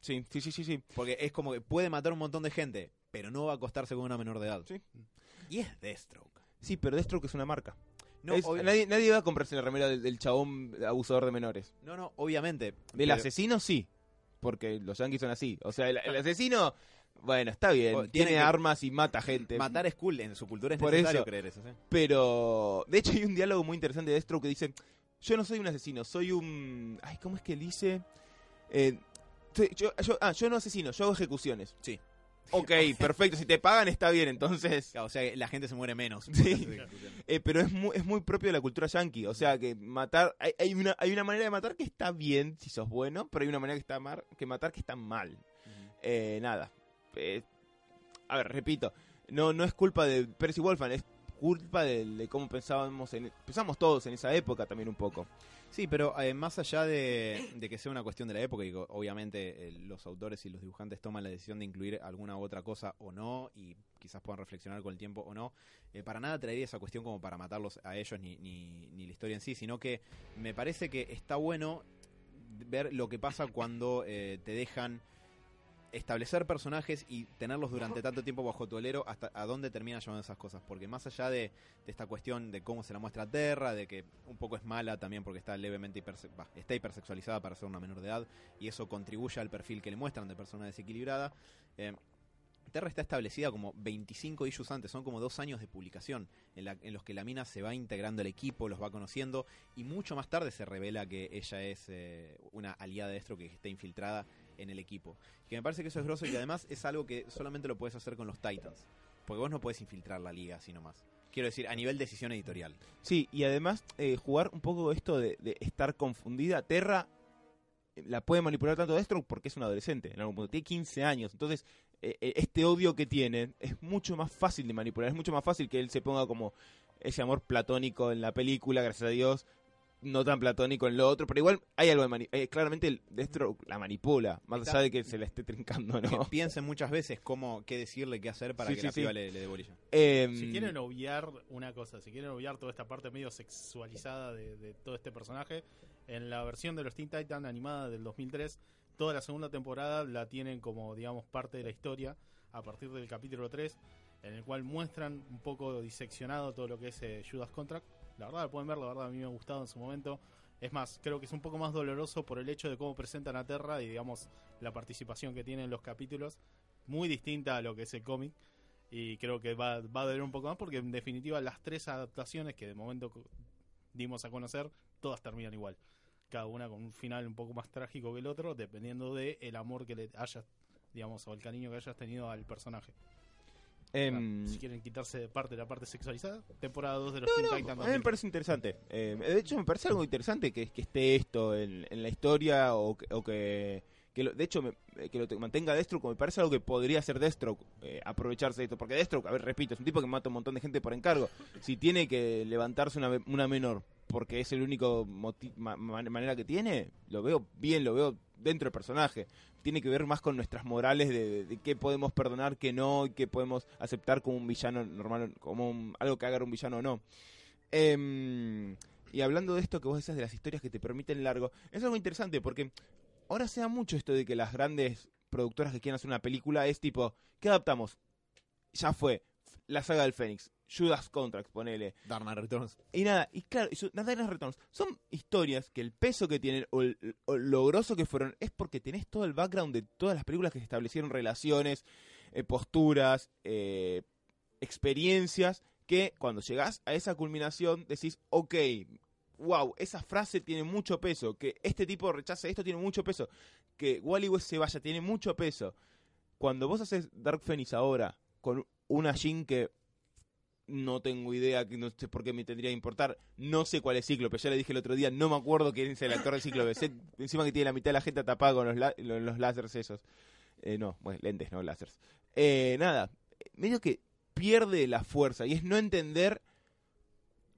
Sí, sí, sí, sí. sí. Porque es como que puede matar un montón de gente, pero no va a acostarse con una menor de edad. Sí. Y es Deathstroke. Sí, pero Deathstroke es una marca. No, Es- nadie, nadie va a comprarse la remera del, del chabón abusador de menores. no, no, obviamente. Del pero- asesino sí, porque los yankees son así. O sea, el, el asesino, bueno, está bien, O- tiene armas y mata gente. Matar es cool, en su cultura es Por necesario eso. creer eso. ¿sí? Pero, de hecho, hay un diálogo muy interesante de Deathstroke que dice: yo no soy un asesino, soy un... Ay, ¿cómo es que él dice? Eh, yo, yo- ah, yo no asesino, yo hago ejecuciones. Sí. Ok, perfecto, si te pagan está bien, entonces... Claro, o sea, la gente se muere menos. Sí. Eh, pero es muy, es muy propio de la cultura yankee. O sea, que matar. Hay, hay una, hay una manera de matar que está bien si sos bueno, pero hay una manera que, está mar- que matar que está mal. Eh, nada. Eh, a ver, repito. No, no es culpa de Percy Wolfman, es culpa de, cómo pensábamos en, pensamos todos en esa época también un poco. Sí, pero eh, más allá de, que sea una cuestión de la época y obviamente eh, los autores y los dibujantes toman la decisión de incluir alguna u otra cosa o no y quizás puedan reflexionar con el tiempo o no, para nada traería esa cuestión como para matarlos a ellos ni, ni, ni la historia en sí, sino que me parece que está bueno ver lo que pasa cuando te dejan establecer personajes y tenerlos durante tanto tiempo bajo tu alero hasta a dónde terminan llevando esas cosas. Porque más allá de, de esta cuestión de cómo se la muestra a Terra, de que un poco es mala también porque está levemente hiperse- bah, está hipersexualizada para ser una menor de edad y eso contribuye al perfil que le muestran de persona desequilibrada. eh, Terra está establecida como 25 issues antes, son como dos años de publicación en, la- en los que la mina se va integrando al equipo, los va conociendo y mucho más tarde se revela que ella es eh, una aliada de Destro que está infiltrada en el equipo. Que me parece que eso es grosso y además es algo que solamente lo puedes hacer con los Titans. Porque vos no puedes infiltrar la liga así nomás. Quiero decir, a nivel decisión editorial. Sí, y además eh, jugar un poco esto de, estar confundida. Terra eh, la puede manipular tanto Deathstroke porque es un adolescente, en algún punto. Tiene 15 años, entonces eh, este odio que tiene es mucho más fácil de manipular. Es mucho más fácil que él se ponga como ese amor platónico en la película, gracias a Dios. No tan platónico en lo otro, pero igual hay algo de mani- eh, claramente el Deathstroke la manipula, más allá de que se la esté trincando, Que ¿no? piensen muchas veces cómo, qué decirle, qué hacer para Sí, que sí, la sí. piba le, le dé bolilla. Em, Si quieren obviar una cosa, si quieren obviar toda esta parte medio sexualizada de, de todo este personaje, en la versión de los Teen Titans animada del 2003, toda la segunda temporada la tienen como, digamos, parte de la historia a partir del capítulo 3, en el cual muestran un poco diseccionado todo lo que es eh, Judas Contract. La verdad, lo pueden ver, la verdad, a mí me ha gustado en su momento. Es más, creo que es un poco más doloroso por el hecho de cómo presentan a Terra y, digamos, la participación que tiene en los capítulos. Muy distinta a lo que es el cómic y creo que va, va a doler un poco más porque en definitiva las tres adaptaciones que de momento dimos a conocer todas terminan igual cada una con un final un poco más trágico que el otro dependiendo de el amor que le hayas digamos o el cariño que hayas tenido al personaje em, si quieren quitarse de parte la parte sexualizada temporada 2 de los No, Teen no, Titans a mí me 2003. parece interesante. Eh, de hecho, me parece algo interesante que, que esté esto en, en la historia o que, o que, que lo- de hecho, me- eh, que lo te- mantenga Deathstroke. Me parece algo que podría ser Deathstroke, eh, aprovecharse de esto. Porque Deathstroke, a ver, repito, es un tipo que mata un montón de gente por encargo. Si tiene que levantarse una, una menor porque es el único ma- manera que tiene, lo veo bien, lo veo dentro del personaje. Tiene que ver más con nuestras morales de, qué podemos perdonar, qué no, y qué podemos aceptar como un villano normal, como algo que haga un villano o no. Em, y hablando de esto que vos decías de las historias que te permiten largo, es algo interesante porque ahora se da mucho esto de que las grandes productoras que quieren hacer una película es tipo, ¿qué adaptamos? Ya fue, la saga del Fénix, Judas Contract, ponele. Dark Knight Returns. Y nada, y claro, y su- Dark Knight Returns son historias que el peso que tienen o, el- o lo grosso que fueron es porque tenés todo el background de todas las películas que se establecieron relaciones, eh, posturas, eh, experiencias, que cuando llegás a esa culminación decís, ok, wow, esa frase tiene mucho peso, que este tipo rechace esto tiene mucho peso, que Wally West se vaya tiene mucho peso. Cuando vos haces Dark Phoenix ahora con una Jean que no tengo idea, no sé por qué me tendría que importar. No sé cuál es Cíclope, ya le dije el otro día, no me acuerdo quién es el actor de Cíclope. Sé encima que tiene la mitad de la gente tapada con los, los láseres esos. Eh, no, bueno, lentes, no láseres. Eh, nada, medio que pierde la fuerza y es no entender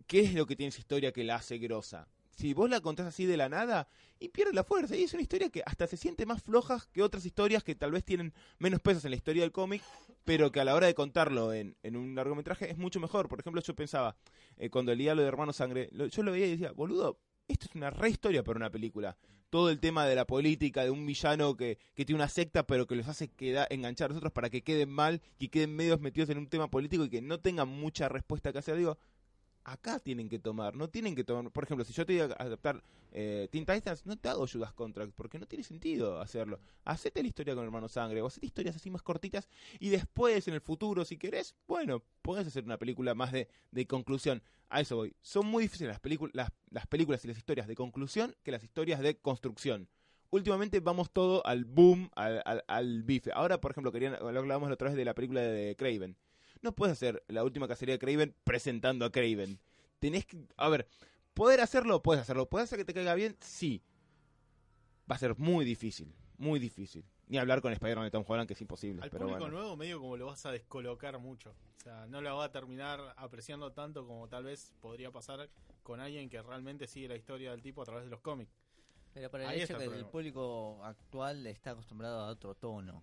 qué es lo que tiene esa historia que la hace grosa. Si vos la contás así de la nada, y pierde la fuerza. Y es una historia que hasta se siente más floja que otras historias que tal vez tienen menos pesos en la historia del cómic, pero que a la hora de contarlo en, en un largometraje es mucho mejor. Por ejemplo, yo pensaba, eh, cuando leía lo de Hermano Sangre, lo- yo lo veía y decía, boludo, esto es una re historia para una película. Todo el tema de la política, de un villano que, que tiene una secta, pero que los hace quedar, enganchar a los otros para que queden mal y queden medios metidos en un tema político y que no tengan mucha respuesta que hacer. Digo, acá tienen que tomar, no tienen que tomar, por ejemplo, si yo te digo adaptar eh, Teen Titans, no te hago Judas Contract, porque no tiene sentido hacerlo. Hacete la historia con Hermano Sangre, o hacete historias así más cortitas, y después, en el futuro, si querés, bueno, podés hacer una película más de, de conclusión. A eso voy. Son muy difíciles las, películas las, las películas y las historias de conclusión que las historias de construcción. Últimamente vamos todo al boom, al, al, al bife. Ahora, por ejemplo, querían, lo hablábamos la otra vez de la película de Craven. No puedes hacer la última cacería de Craven presentando a Craven. Tenés que. A ver, poder hacerlo, puedes hacerlo. ¿Puedes hacer que te caiga bien? Sí. Va a ser muy difícil. Muy difícil. Ni hablar con Spider-Man de Tom Holland, que es imposible. Al pero público bueno. nuevo medio como lo vas a descolocar mucho. O sea, no lo va a terminar apreciando tanto como tal vez podría pasar con alguien que realmente sigue la historia del tipo a través de los cómics. Pero por el Ahí hecho que el público actual está acostumbrado a otro tono.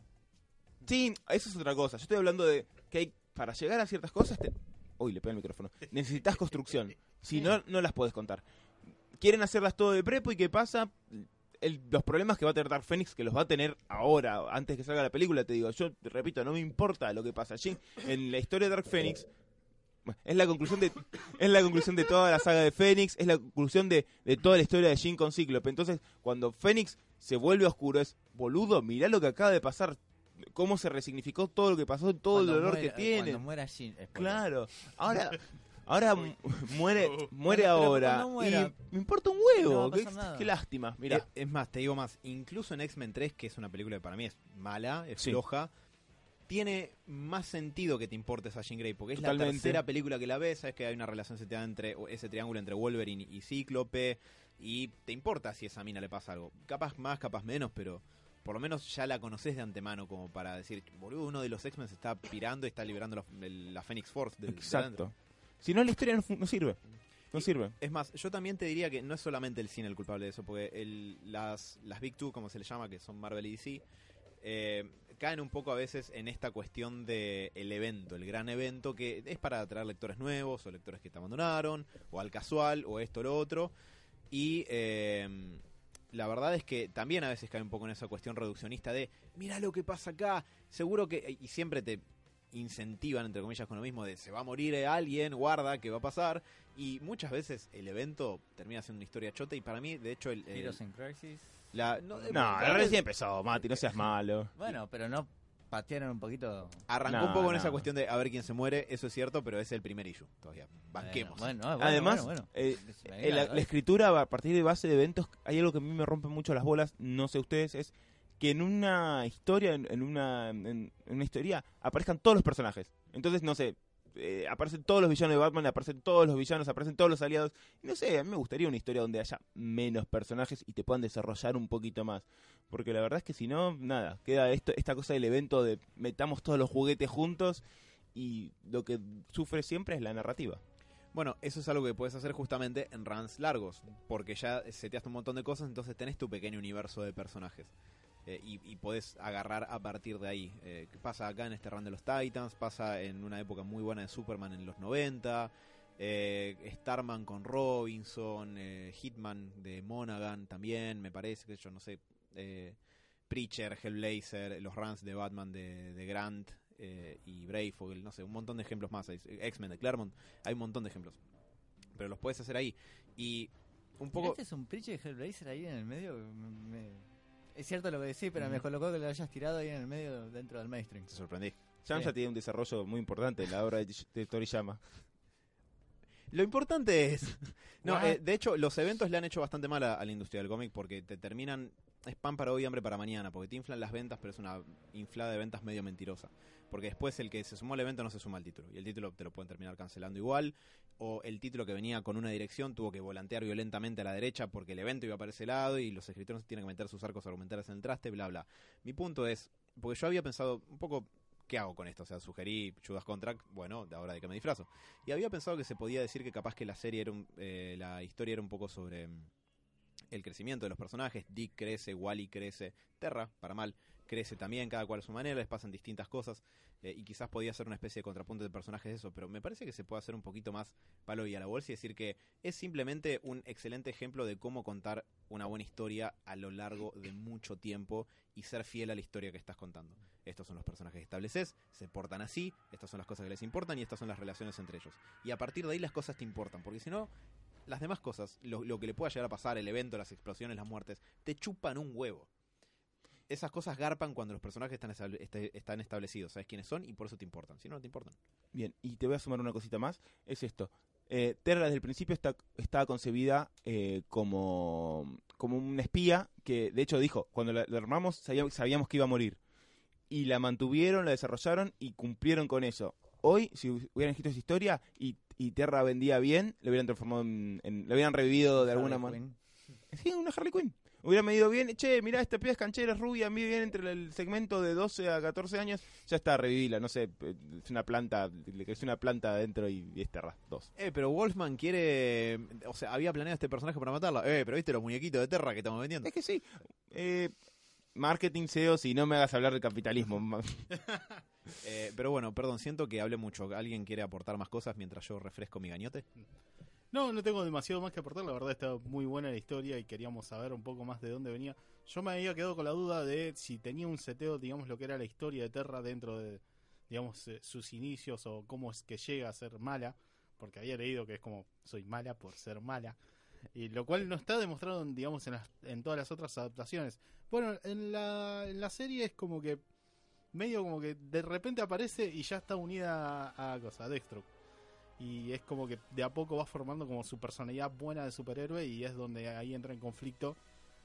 Sí, eso es otra cosa. Yo estoy hablando de que hay, para llegar a ciertas cosas. Te... Uy, le pega el micrófono. Necesitas construcción. Si no, no las puedes contar. Quieren hacerlas todo de prepo y ¿qué pasa? El- los problemas que va a tener Dark Phoenix, que los va a tener ahora, antes que salga la película, te digo, yo te repito, no me importa lo que pasa. Jin- en la historia de Dark Phoenix, es la conclusión de es la conclusión de toda la saga de Phoenix, es la conclusión de, de toda la historia de Jin con Cíclope. Entonces, cuando Phoenix se vuelve oscuro, es boludo, mirá lo que acaba de pasar, cómo se resignificó todo lo que pasó, todo Cuando el dolor muera- que tiene. Cuando muera spoiler. Claro. Ahora, ahora mu- muere, muere pero ahora. muera, y me importa un huevo. qué, lástima. Mira, Mira, es más, te digo más, incluso en X-Men 3, que es una película que para mí es mala, es Sí. floja, tiene más sentido que te importes a Jean Grey, porque es la tercera película que la ves, sabes que hay una relación se te da entre ese triángulo entre Wolverine y Cíclope, y te importa si a esa mina le pasa algo. Capaz más, capaz menos, pero por lo menos ya la conoces de antemano como para decir, boludo, uno de los X-Men se está pirando y está liberando el- la Phoenix Force. de- de adentro". exacto. Si no, la historia no, sirve. No Y- sirve. Es más, yo también te diría que no es solamente el cine el culpable de eso, porque el, las, las Big Two, como se le llama, que son Marvel y DC, eh, caen un poco a veces en esta cuestión de el evento, el gran evento, que es para atraer lectores nuevos o lectores que te abandonaron, o al casual, o esto o lo otro. Y eh, la verdad es que también a veces cae un poco en esa cuestión reduccionista de, mira lo que pasa acá, seguro que... Y siempre te incentivan, entre comillas, con lo mismo de se va a morir alguien, guarda, ¿qué va a pasar? Y muchas veces el evento termina siendo una historia chota y para mí, de hecho, el... el- Heroes in Crisis. la, no, eh, No, bueno, recién empezó, Mati, no seas malo. Bueno, pero no patearon un poquito. Arrancó No, un poco en no. esa cuestión de a ver quién se muere, eso es cierto, pero es el primer issue todavía. Banquemos. Bueno, bueno, bueno, Además, bueno, bueno. eh, eh, la, la la escritura a partir de base de eventos, hay algo que a mí me rompe mucho las bolas, no sé ustedes, es que en una historia, en, en una, en, en una historia, aparezcan todos los personajes. Entonces, no sé, eh, aparecen todos los villanos de Batman, aparecen todos los villanos, aparecen todos los aliados. No sé, a me gustaría una historia donde haya menos personajes y te puedan desarrollar un poquito más. Porque la verdad es que si no, nada, queda esto, esta cosa del evento de metamos todos los juguetes juntos y lo que sufre siempre es la narrativa. Bueno, eso es algo que puedes hacer justamente en runs largos, porque ya seteaste un montón de cosas, entonces tenés tu pequeño universo de personajes. Eh, y, y podés agarrar a partir de ahí. Eh, ¿Qué pasa acá en este run de los Titans? Pasa en una época muy buena de Superman en los 90. Eh, Starman con Robinson. eh, Hitman de Monaghan también, me parece. que yo no sé. eh, Preacher, Hellblazer, los runs de Batman de, de Grant eh, y Brave, no sé, un montón de ejemplos más. X-Men de Claremont, hay un montón de ejemplos. Pero los puedes hacer ahí. Y un poco... ¿Este es un Preacher de Hellblazer ahí en el medio? Me- me- Es cierto lo que decís, pero Mm. me colocó que lo hayas tirado ahí en el medio dentro del mainstream. Te sorprendí. Sam Sí. ya tiene un desarrollo muy importante en la obra de, de Toriyama. Lo importante es. No, eh, de hecho, los eventos le han hecho bastante mal a, a la industria del cómic porque te terminan. Es pan para hoy, hambre para mañana. Porque te inflan las ventas, pero es una inflada de ventas medio mentirosa. Porque después el que se sumó al evento no se suma al título. Y el título te lo pueden terminar cancelando igual. O el título que venía con una dirección tuvo que volantear violentamente a la derecha porque el evento iba para ese lado y los escritores tienen que meter sus arcos argumentales en el traste, bla, bla. Mi punto es. Porque yo había pensado un poco. ¿Qué hago con esto? O sea, sugerí Judas Contract, bueno, de ahora de que me disfrazo. Y había pensado que se podía decir que capaz que la serie era un, eh, la historia era un poco sobre mm, el crecimiento de los personajes. Dick crece, Wally crece, Terra, para mal, crece también, cada cual a su manera, les pasan distintas cosas, eh, y quizás podía ser una especie de contrapunto de personajes de eso, pero me parece que se puede hacer un poquito más palo y a la bolsa y decir que es simplemente un excelente ejemplo de cómo contar una buena historia a lo largo de mucho tiempo y ser fiel a la historia que estás contando. Estos son los personajes que estableces, se portan así, estas son las cosas que les importan y estas son las relaciones entre ellos. Y a partir de ahí las cosas te importan, porque si no, las demás cosas, lo, que le pueda llegar a pasar, el evento, las explosiones, las muertes, te chupan un huevo. Esas cosas garpan cuando los personajes están, este- están establecidos, sabes quiénes son y por eso te importan. Si no, no te importan. Bien, y te voy a sumar una cosita más. Es esto. Eh, Terra desde el principio está, estaba concebida eh, como, como una espía que, de hecho, dijo, cuando la, armamos sabíamos que iba a morir. Y la mantuvieron, la desarrollaron y cumplieron con eso. Hoy, si hubieran escrito esa historia y, y Terra vendía bien, lo hubieran transformado en, en- lo hubieran revivido de alguna manera. Sí, una Harley Quinn. Hubiera medido bien, che, mirá, esta piba es canchera, es rubia, mide bien entre el segmento de 12 a 14 años, ya está, revivila, no sé, eh, es una planta, le creció una planta adentro y, y es Terra, dos. Eh, pero Wolfman quiere. O sea, había planeado este personaje para matarla. Eh, pero viste los muñequitos de Terra que estamos vendiendo. Es que sí, eh, marketing SEO, si no me hagas hablar de capitalismo. Eh, pero bueno, perdón, siento que hablé mucho. ¿Alguien quiere aportar más cosas mientras yo refresco mi gañote? No, no tengo demasiado más que aportar. La verdad está muy buena la historia y queríamos saber un poco más de dónde venía. Yo me había quedado con la duda de si tenía un seteo, digamos, lo que era la historia de Terra dentro de, digamos, eh, sus inicios o cómo es que llega a ser mala. Porque había leído que es como, soy mala por ser mala. Y lo cual no está demostrado, digamos, en, las- en todas las otras adaptaciones. Bueno, en la, en la serie es como que, medio como que de repente aparece y ya está unida a, a cosa, a Deathstroke y es como que de a poco va formando como su personalidad buena de superhéroe y es donde ahí entra en conflicto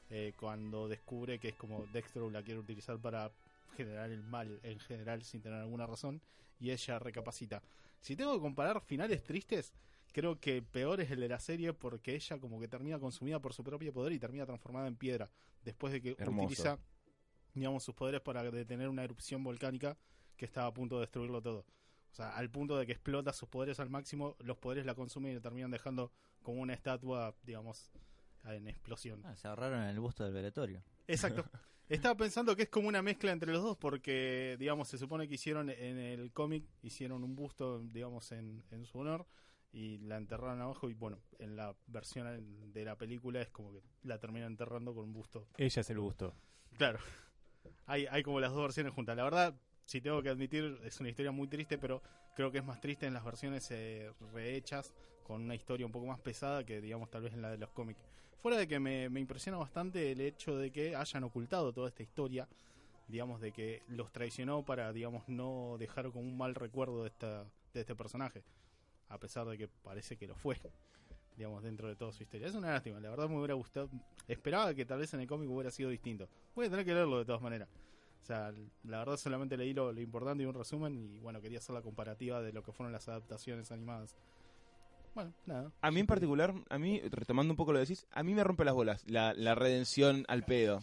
eh, cuando descubre que es como Dexter la quiere utilizar para generar el mal en general sin tener alguna razón y ella recapacita. Si tengo que comparar finales tristes, creo que peor es el de la serie porque ella como que termina consumida por su propio poder y termina transformada en piedra después de que Hermoso. utiliza digamos sus poderes para detener una erupción volcánica que estaba a punto de destruirlo todo. O sea, al punto de que explota sus poderes al máximo, los poderes la consumen y la terminan dejando como una estatua, digamos, en explosión. Ah, se agarraron en el busto del velatorio. Exacto. Estaba pensando que es como una mezcla entre los dos porque, digamos, se supone que hicieron en el cómic, hicieron un busto, digamos, en, en su honor y la enterraron abajo y, bueno, en la versión de la película es como que la terminan enterrando con un busto. Ella se lo gustó. Claro. Hay, hay como las dos versiones juntas. La verdad, si tengo que admitir, es una historia muy triste, pero creo que es más triste en las versiones eh, rehechas, con una historia un poco más pesada que, digamos, tal vez en la de los cómics. Fuera de que me, impresiona bastante el hecho de que hayan ocultado toda esta historia, digamos, de que los traicionó para, digamos, no dejar como un mal recuerdo de, esta, de este personaje, a pesar de que parece que lo fue, digamos, dentro de toda su historia. Es una lástima, la verdad me hubiera gustado, esperaba que tal vez en el cómic hubiera sido distinto. Voy a tener que leerlo de todas maneras. O sea, la verdad solamente leí lo, lo importante y un resumen y bueno, quería hacer la comparativa de lo que fueron las adaptaciones animadas. Bueno, nada. A mí en particular, a mí, retomando un poco lo que decís, a mí me rompe las bolas la, la redención al pedo.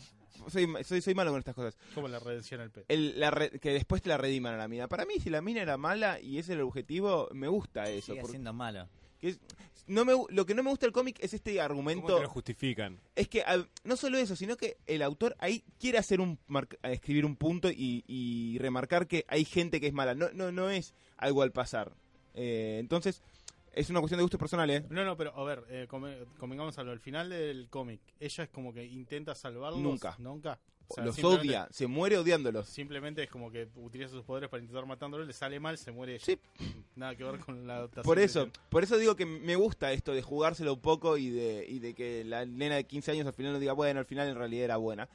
Soy, soy, soy malo con estas cosas. Como la redención al pez. El, la re- que después te la rediman a la mina. Para mí, si la mina era mala y ese era el objetivo, me gusta eso. Sigue porque siendo malo. Es- no me, lo que no me gusta del cómic es este ¿Cómo argumento. te lo justifican? Es que no solo eso, sino que el autor ahí quiere hacer un mar- escribir un punto y, y remarcar que hay gente que es mala. No, no, no es algo al pasar. Eh, entonces, es una cuestión de gusto personal, ¿eh? No, no, pero a ver, eh, convengamos algo. Al final del cómic, ella es como que intenta salvarlos. Nunca. Nunca. O sea, Los odia, se muere odiándolos. Simplemente es como que utiliza sus poderes para intentar matándolos, le sale mal, se muere. Sí. Nada que ver con la adaptación. Por eso, por eso digo que me gusta esto de jugárselo un poco y de, y de que la nena de 15 años al final no diga, bueno, al final en realidad era buena.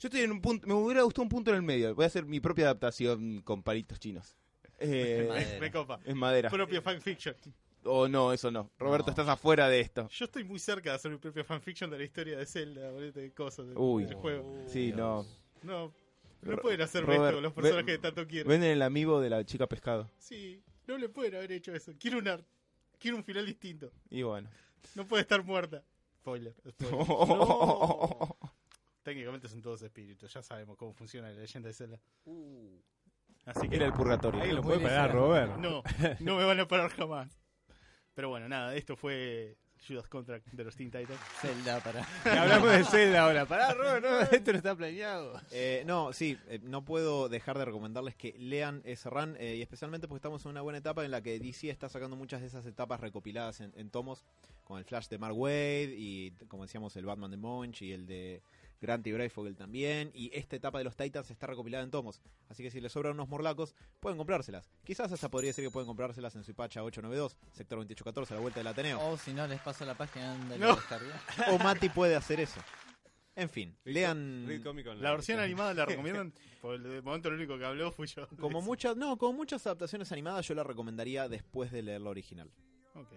Yo estoy en un punto, me hubiera gustado un punto en el medio. Voy a hacer mi propia adaptación con palitos chinos. Eh, Madera. Me copa. es madera. Propio fanfiction. O no, eso no. Roberto, No. estás afuera de esto. Yo estoy muy cerca de hacer mi propia fanfiction de la historia de Zelda, boludo, de cosas, de, Uy. del juego. Sí, no. No, no pueden hacer Robert, esto con los personajes que tanto quiero. Venden el amigo de la chica pescado. Sí, no le pueden haber hecho eso. Quiero una, quiero un final distinto. Y bueno. No puede estar muerta. Spoiler. spoiler. No. Técnicamente son todos espíritus. Ya sabemos cómo funciona la leyenda de Zelda. Así que Era el purgatorio. Ahí lo puede parar. Robert. no, no me van a parar jamás. Pero bueno, nada, esto fue Judas Contract de los Teen Titans. Zelda para. hablamos de Zelda ahora. Pará, Robert, no, esto no está planeado. Eh, no, sí, eh, no puedo dejar de recomendarles que lean ese run, eh, y especialmente porque estamos en una buena etapa en la que DC está sacando muchas de esas etapas recopiladas en, en tomos, con el Flash de Mark Wade, y como decíamos, el Batman de Munch, y el de Grant y Breyfogle también, y esta etapa de los Titans está recopilada en tomos, así que si les sobran unos morlacos, pueden comprárselas. Quizás hasta podría decir que pueden comprárselas en su Pacha 892, sector 2814, a la vuelta del Ateneo. O si no, les paso la página donde No. lo. O Mati puede hacer eso. En fin, lean... La versión animada la recomiendan, por el momento el único que habló fui yo. Como muchas, no, como muchas adaptaciones animadas, yo la recomendaría después de leer la original.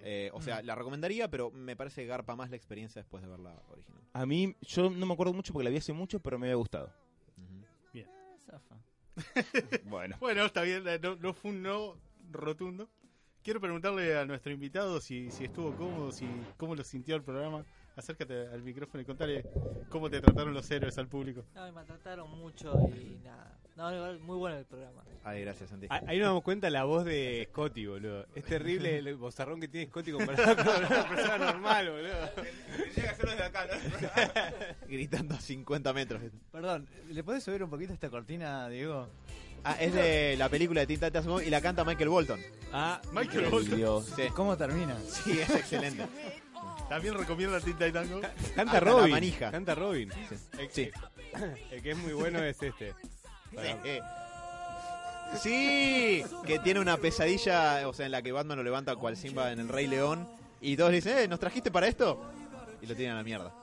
Eh, o sea, la recomendaría, pero me parece que garpa más la experiencia después de ver la original. A mí, yo no me acuerdo mucho porque la vi hace mucho, pero me había gustado. Ujú. Zafa. Bueno. Bueno, está bien, eh, no, no fue un no rotundo. Quiero preguntarle a nuestro invitado si, si estuvo cómodo, si cómo lo sintió el programa. Acércate al micrófono y contale cómo te trataron los héroes al público. No, me maltrataron mucho y nada. No, igual, muy bueno el programa. Ay, gracias, Santi. Ah, Ahí nos damos cuenta la voz de Scotty, boludo. Es terrible el bozarrón que tiene Scotty comparado con una persona normal, boludo. Gritando a 50 metros. Perdón, ¿le podés subir un poquito esta cortina, Diego? Ah, es de la película de Teen Titans Go y la canta Michael Bolton. Ah, Michael Bolton Dios. Sí, ¿Cómo termina? sí, es excelente. también recomienda Teen Titans Go. canta Hasta la Robin. manija. Canta Robin. El, Sí. el que es muy bueno es este. Sí, que tiene una pesadilla, o sea, en la que Batman lo levanta cual Simba en el Rey León y todos le dicen, eh, ¿nos trajiste para esto? Y lo tiran a la mierda.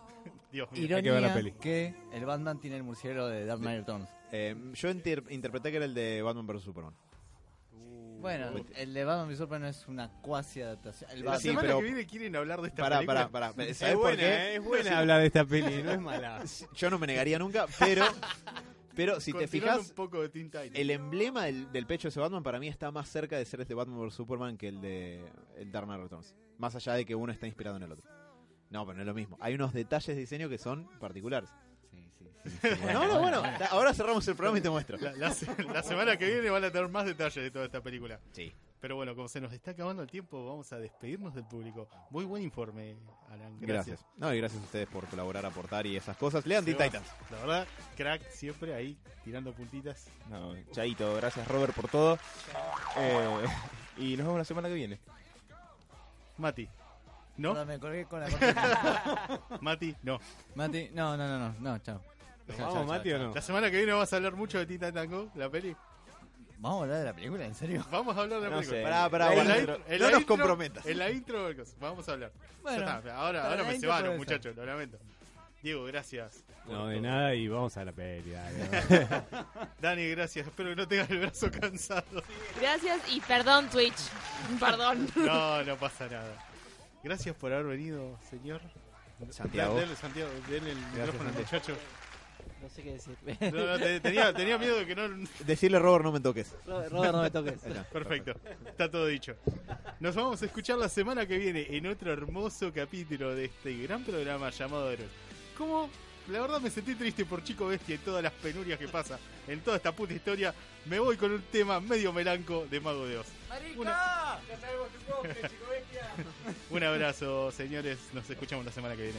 Dios mío. Ironía que ver la peli. que el Batman tiene el murciélago de Dark Knight Returns. Eh, yo inter- interpreté que era el de Batman vs Superman. Bueno, el de Batman v Superman es una cuasi adaptación. El La Sí, semana pero- que viene quieren hablar de esta Pará, película. pará, pará. Es ¿Sabes por buena, qué? eh, es buena hablar de esta peli, no es mala. Yo no me negaría nunca, pero pero si te fijas, un poco de Teen el emblema del, del pecho de ese Batman para mí está más cerca de ser este Batman vs Superman que el de el Dark Knight Returns. Más allá de que uno está inspirado en el otro. No, pero no es lo mismo. Hay unos detalles de diseño que son particulares. Sí, sí, sí, sí, No, no, bueno, ta- ahora cerramos el programa y te muestro. La, la semana que viene van a tener más detalles de toda esta película. Sí. Pero bueno, como se nos está acabando el tiempo, vamos a despedirnos del público. Muy buen informe, Alan. Gracias. Gracias. No, y gracias a ustedes por colaborar, aportar y esas cosas. Lean Teen Titans. La verdad, crack siempre ahí, tirando puntitas. No, chaito, gracias Robert por todo. Eh, y nos vemos la semana que viene. Mati. ¿No? Perdón, me colgué con la. Mati, no. Mati, no, no, no, no, no, chao. ¿Nos Chao, vamos, chao, Mati, chao, o no? La semana que viene vamos a hablar mucho de Teen Titans Go, la peli. ¿Vamos a hablar de la película? ¿En serio? Vamos a hablar de la No película. sé. Pará, pará, En bueno, la pero intro- en no nos intro- comprometas. En la intro, vamos a hablar. Bueno, Ya está, ahora, para ahora la me intro cebaron, puede muchachos, lo lamento. Diego, gracias. No, de todo. nada y vamos a la peli. dale. Dani, gracias. Espero que no tengas el brazo cansado. Gracias y perdón Twitch. Perdón. No, no pasa nada. Gracias por haber venido, señor. Santiago. Dale, Santiago, denle el micrófono al muchacho. No sé qué decir. No, no, te- tenía, tenía miedo de que no... Decirle Robert, no me toques. Robert, Robert, no me toques. Perfecto, está todo dicho. Nos vamos a escuchar la semana que viene en otro hermoso capítulo de este gran programa llamado Héroes. Como la verdad me sentí triste por Chico Bestia y todas las penurias que pasa en toda esta puta historia, me voy con un tema medio melanco de Mago de Oz. Una- Un abrazo, señores. Nos escuchamos la semana que viene.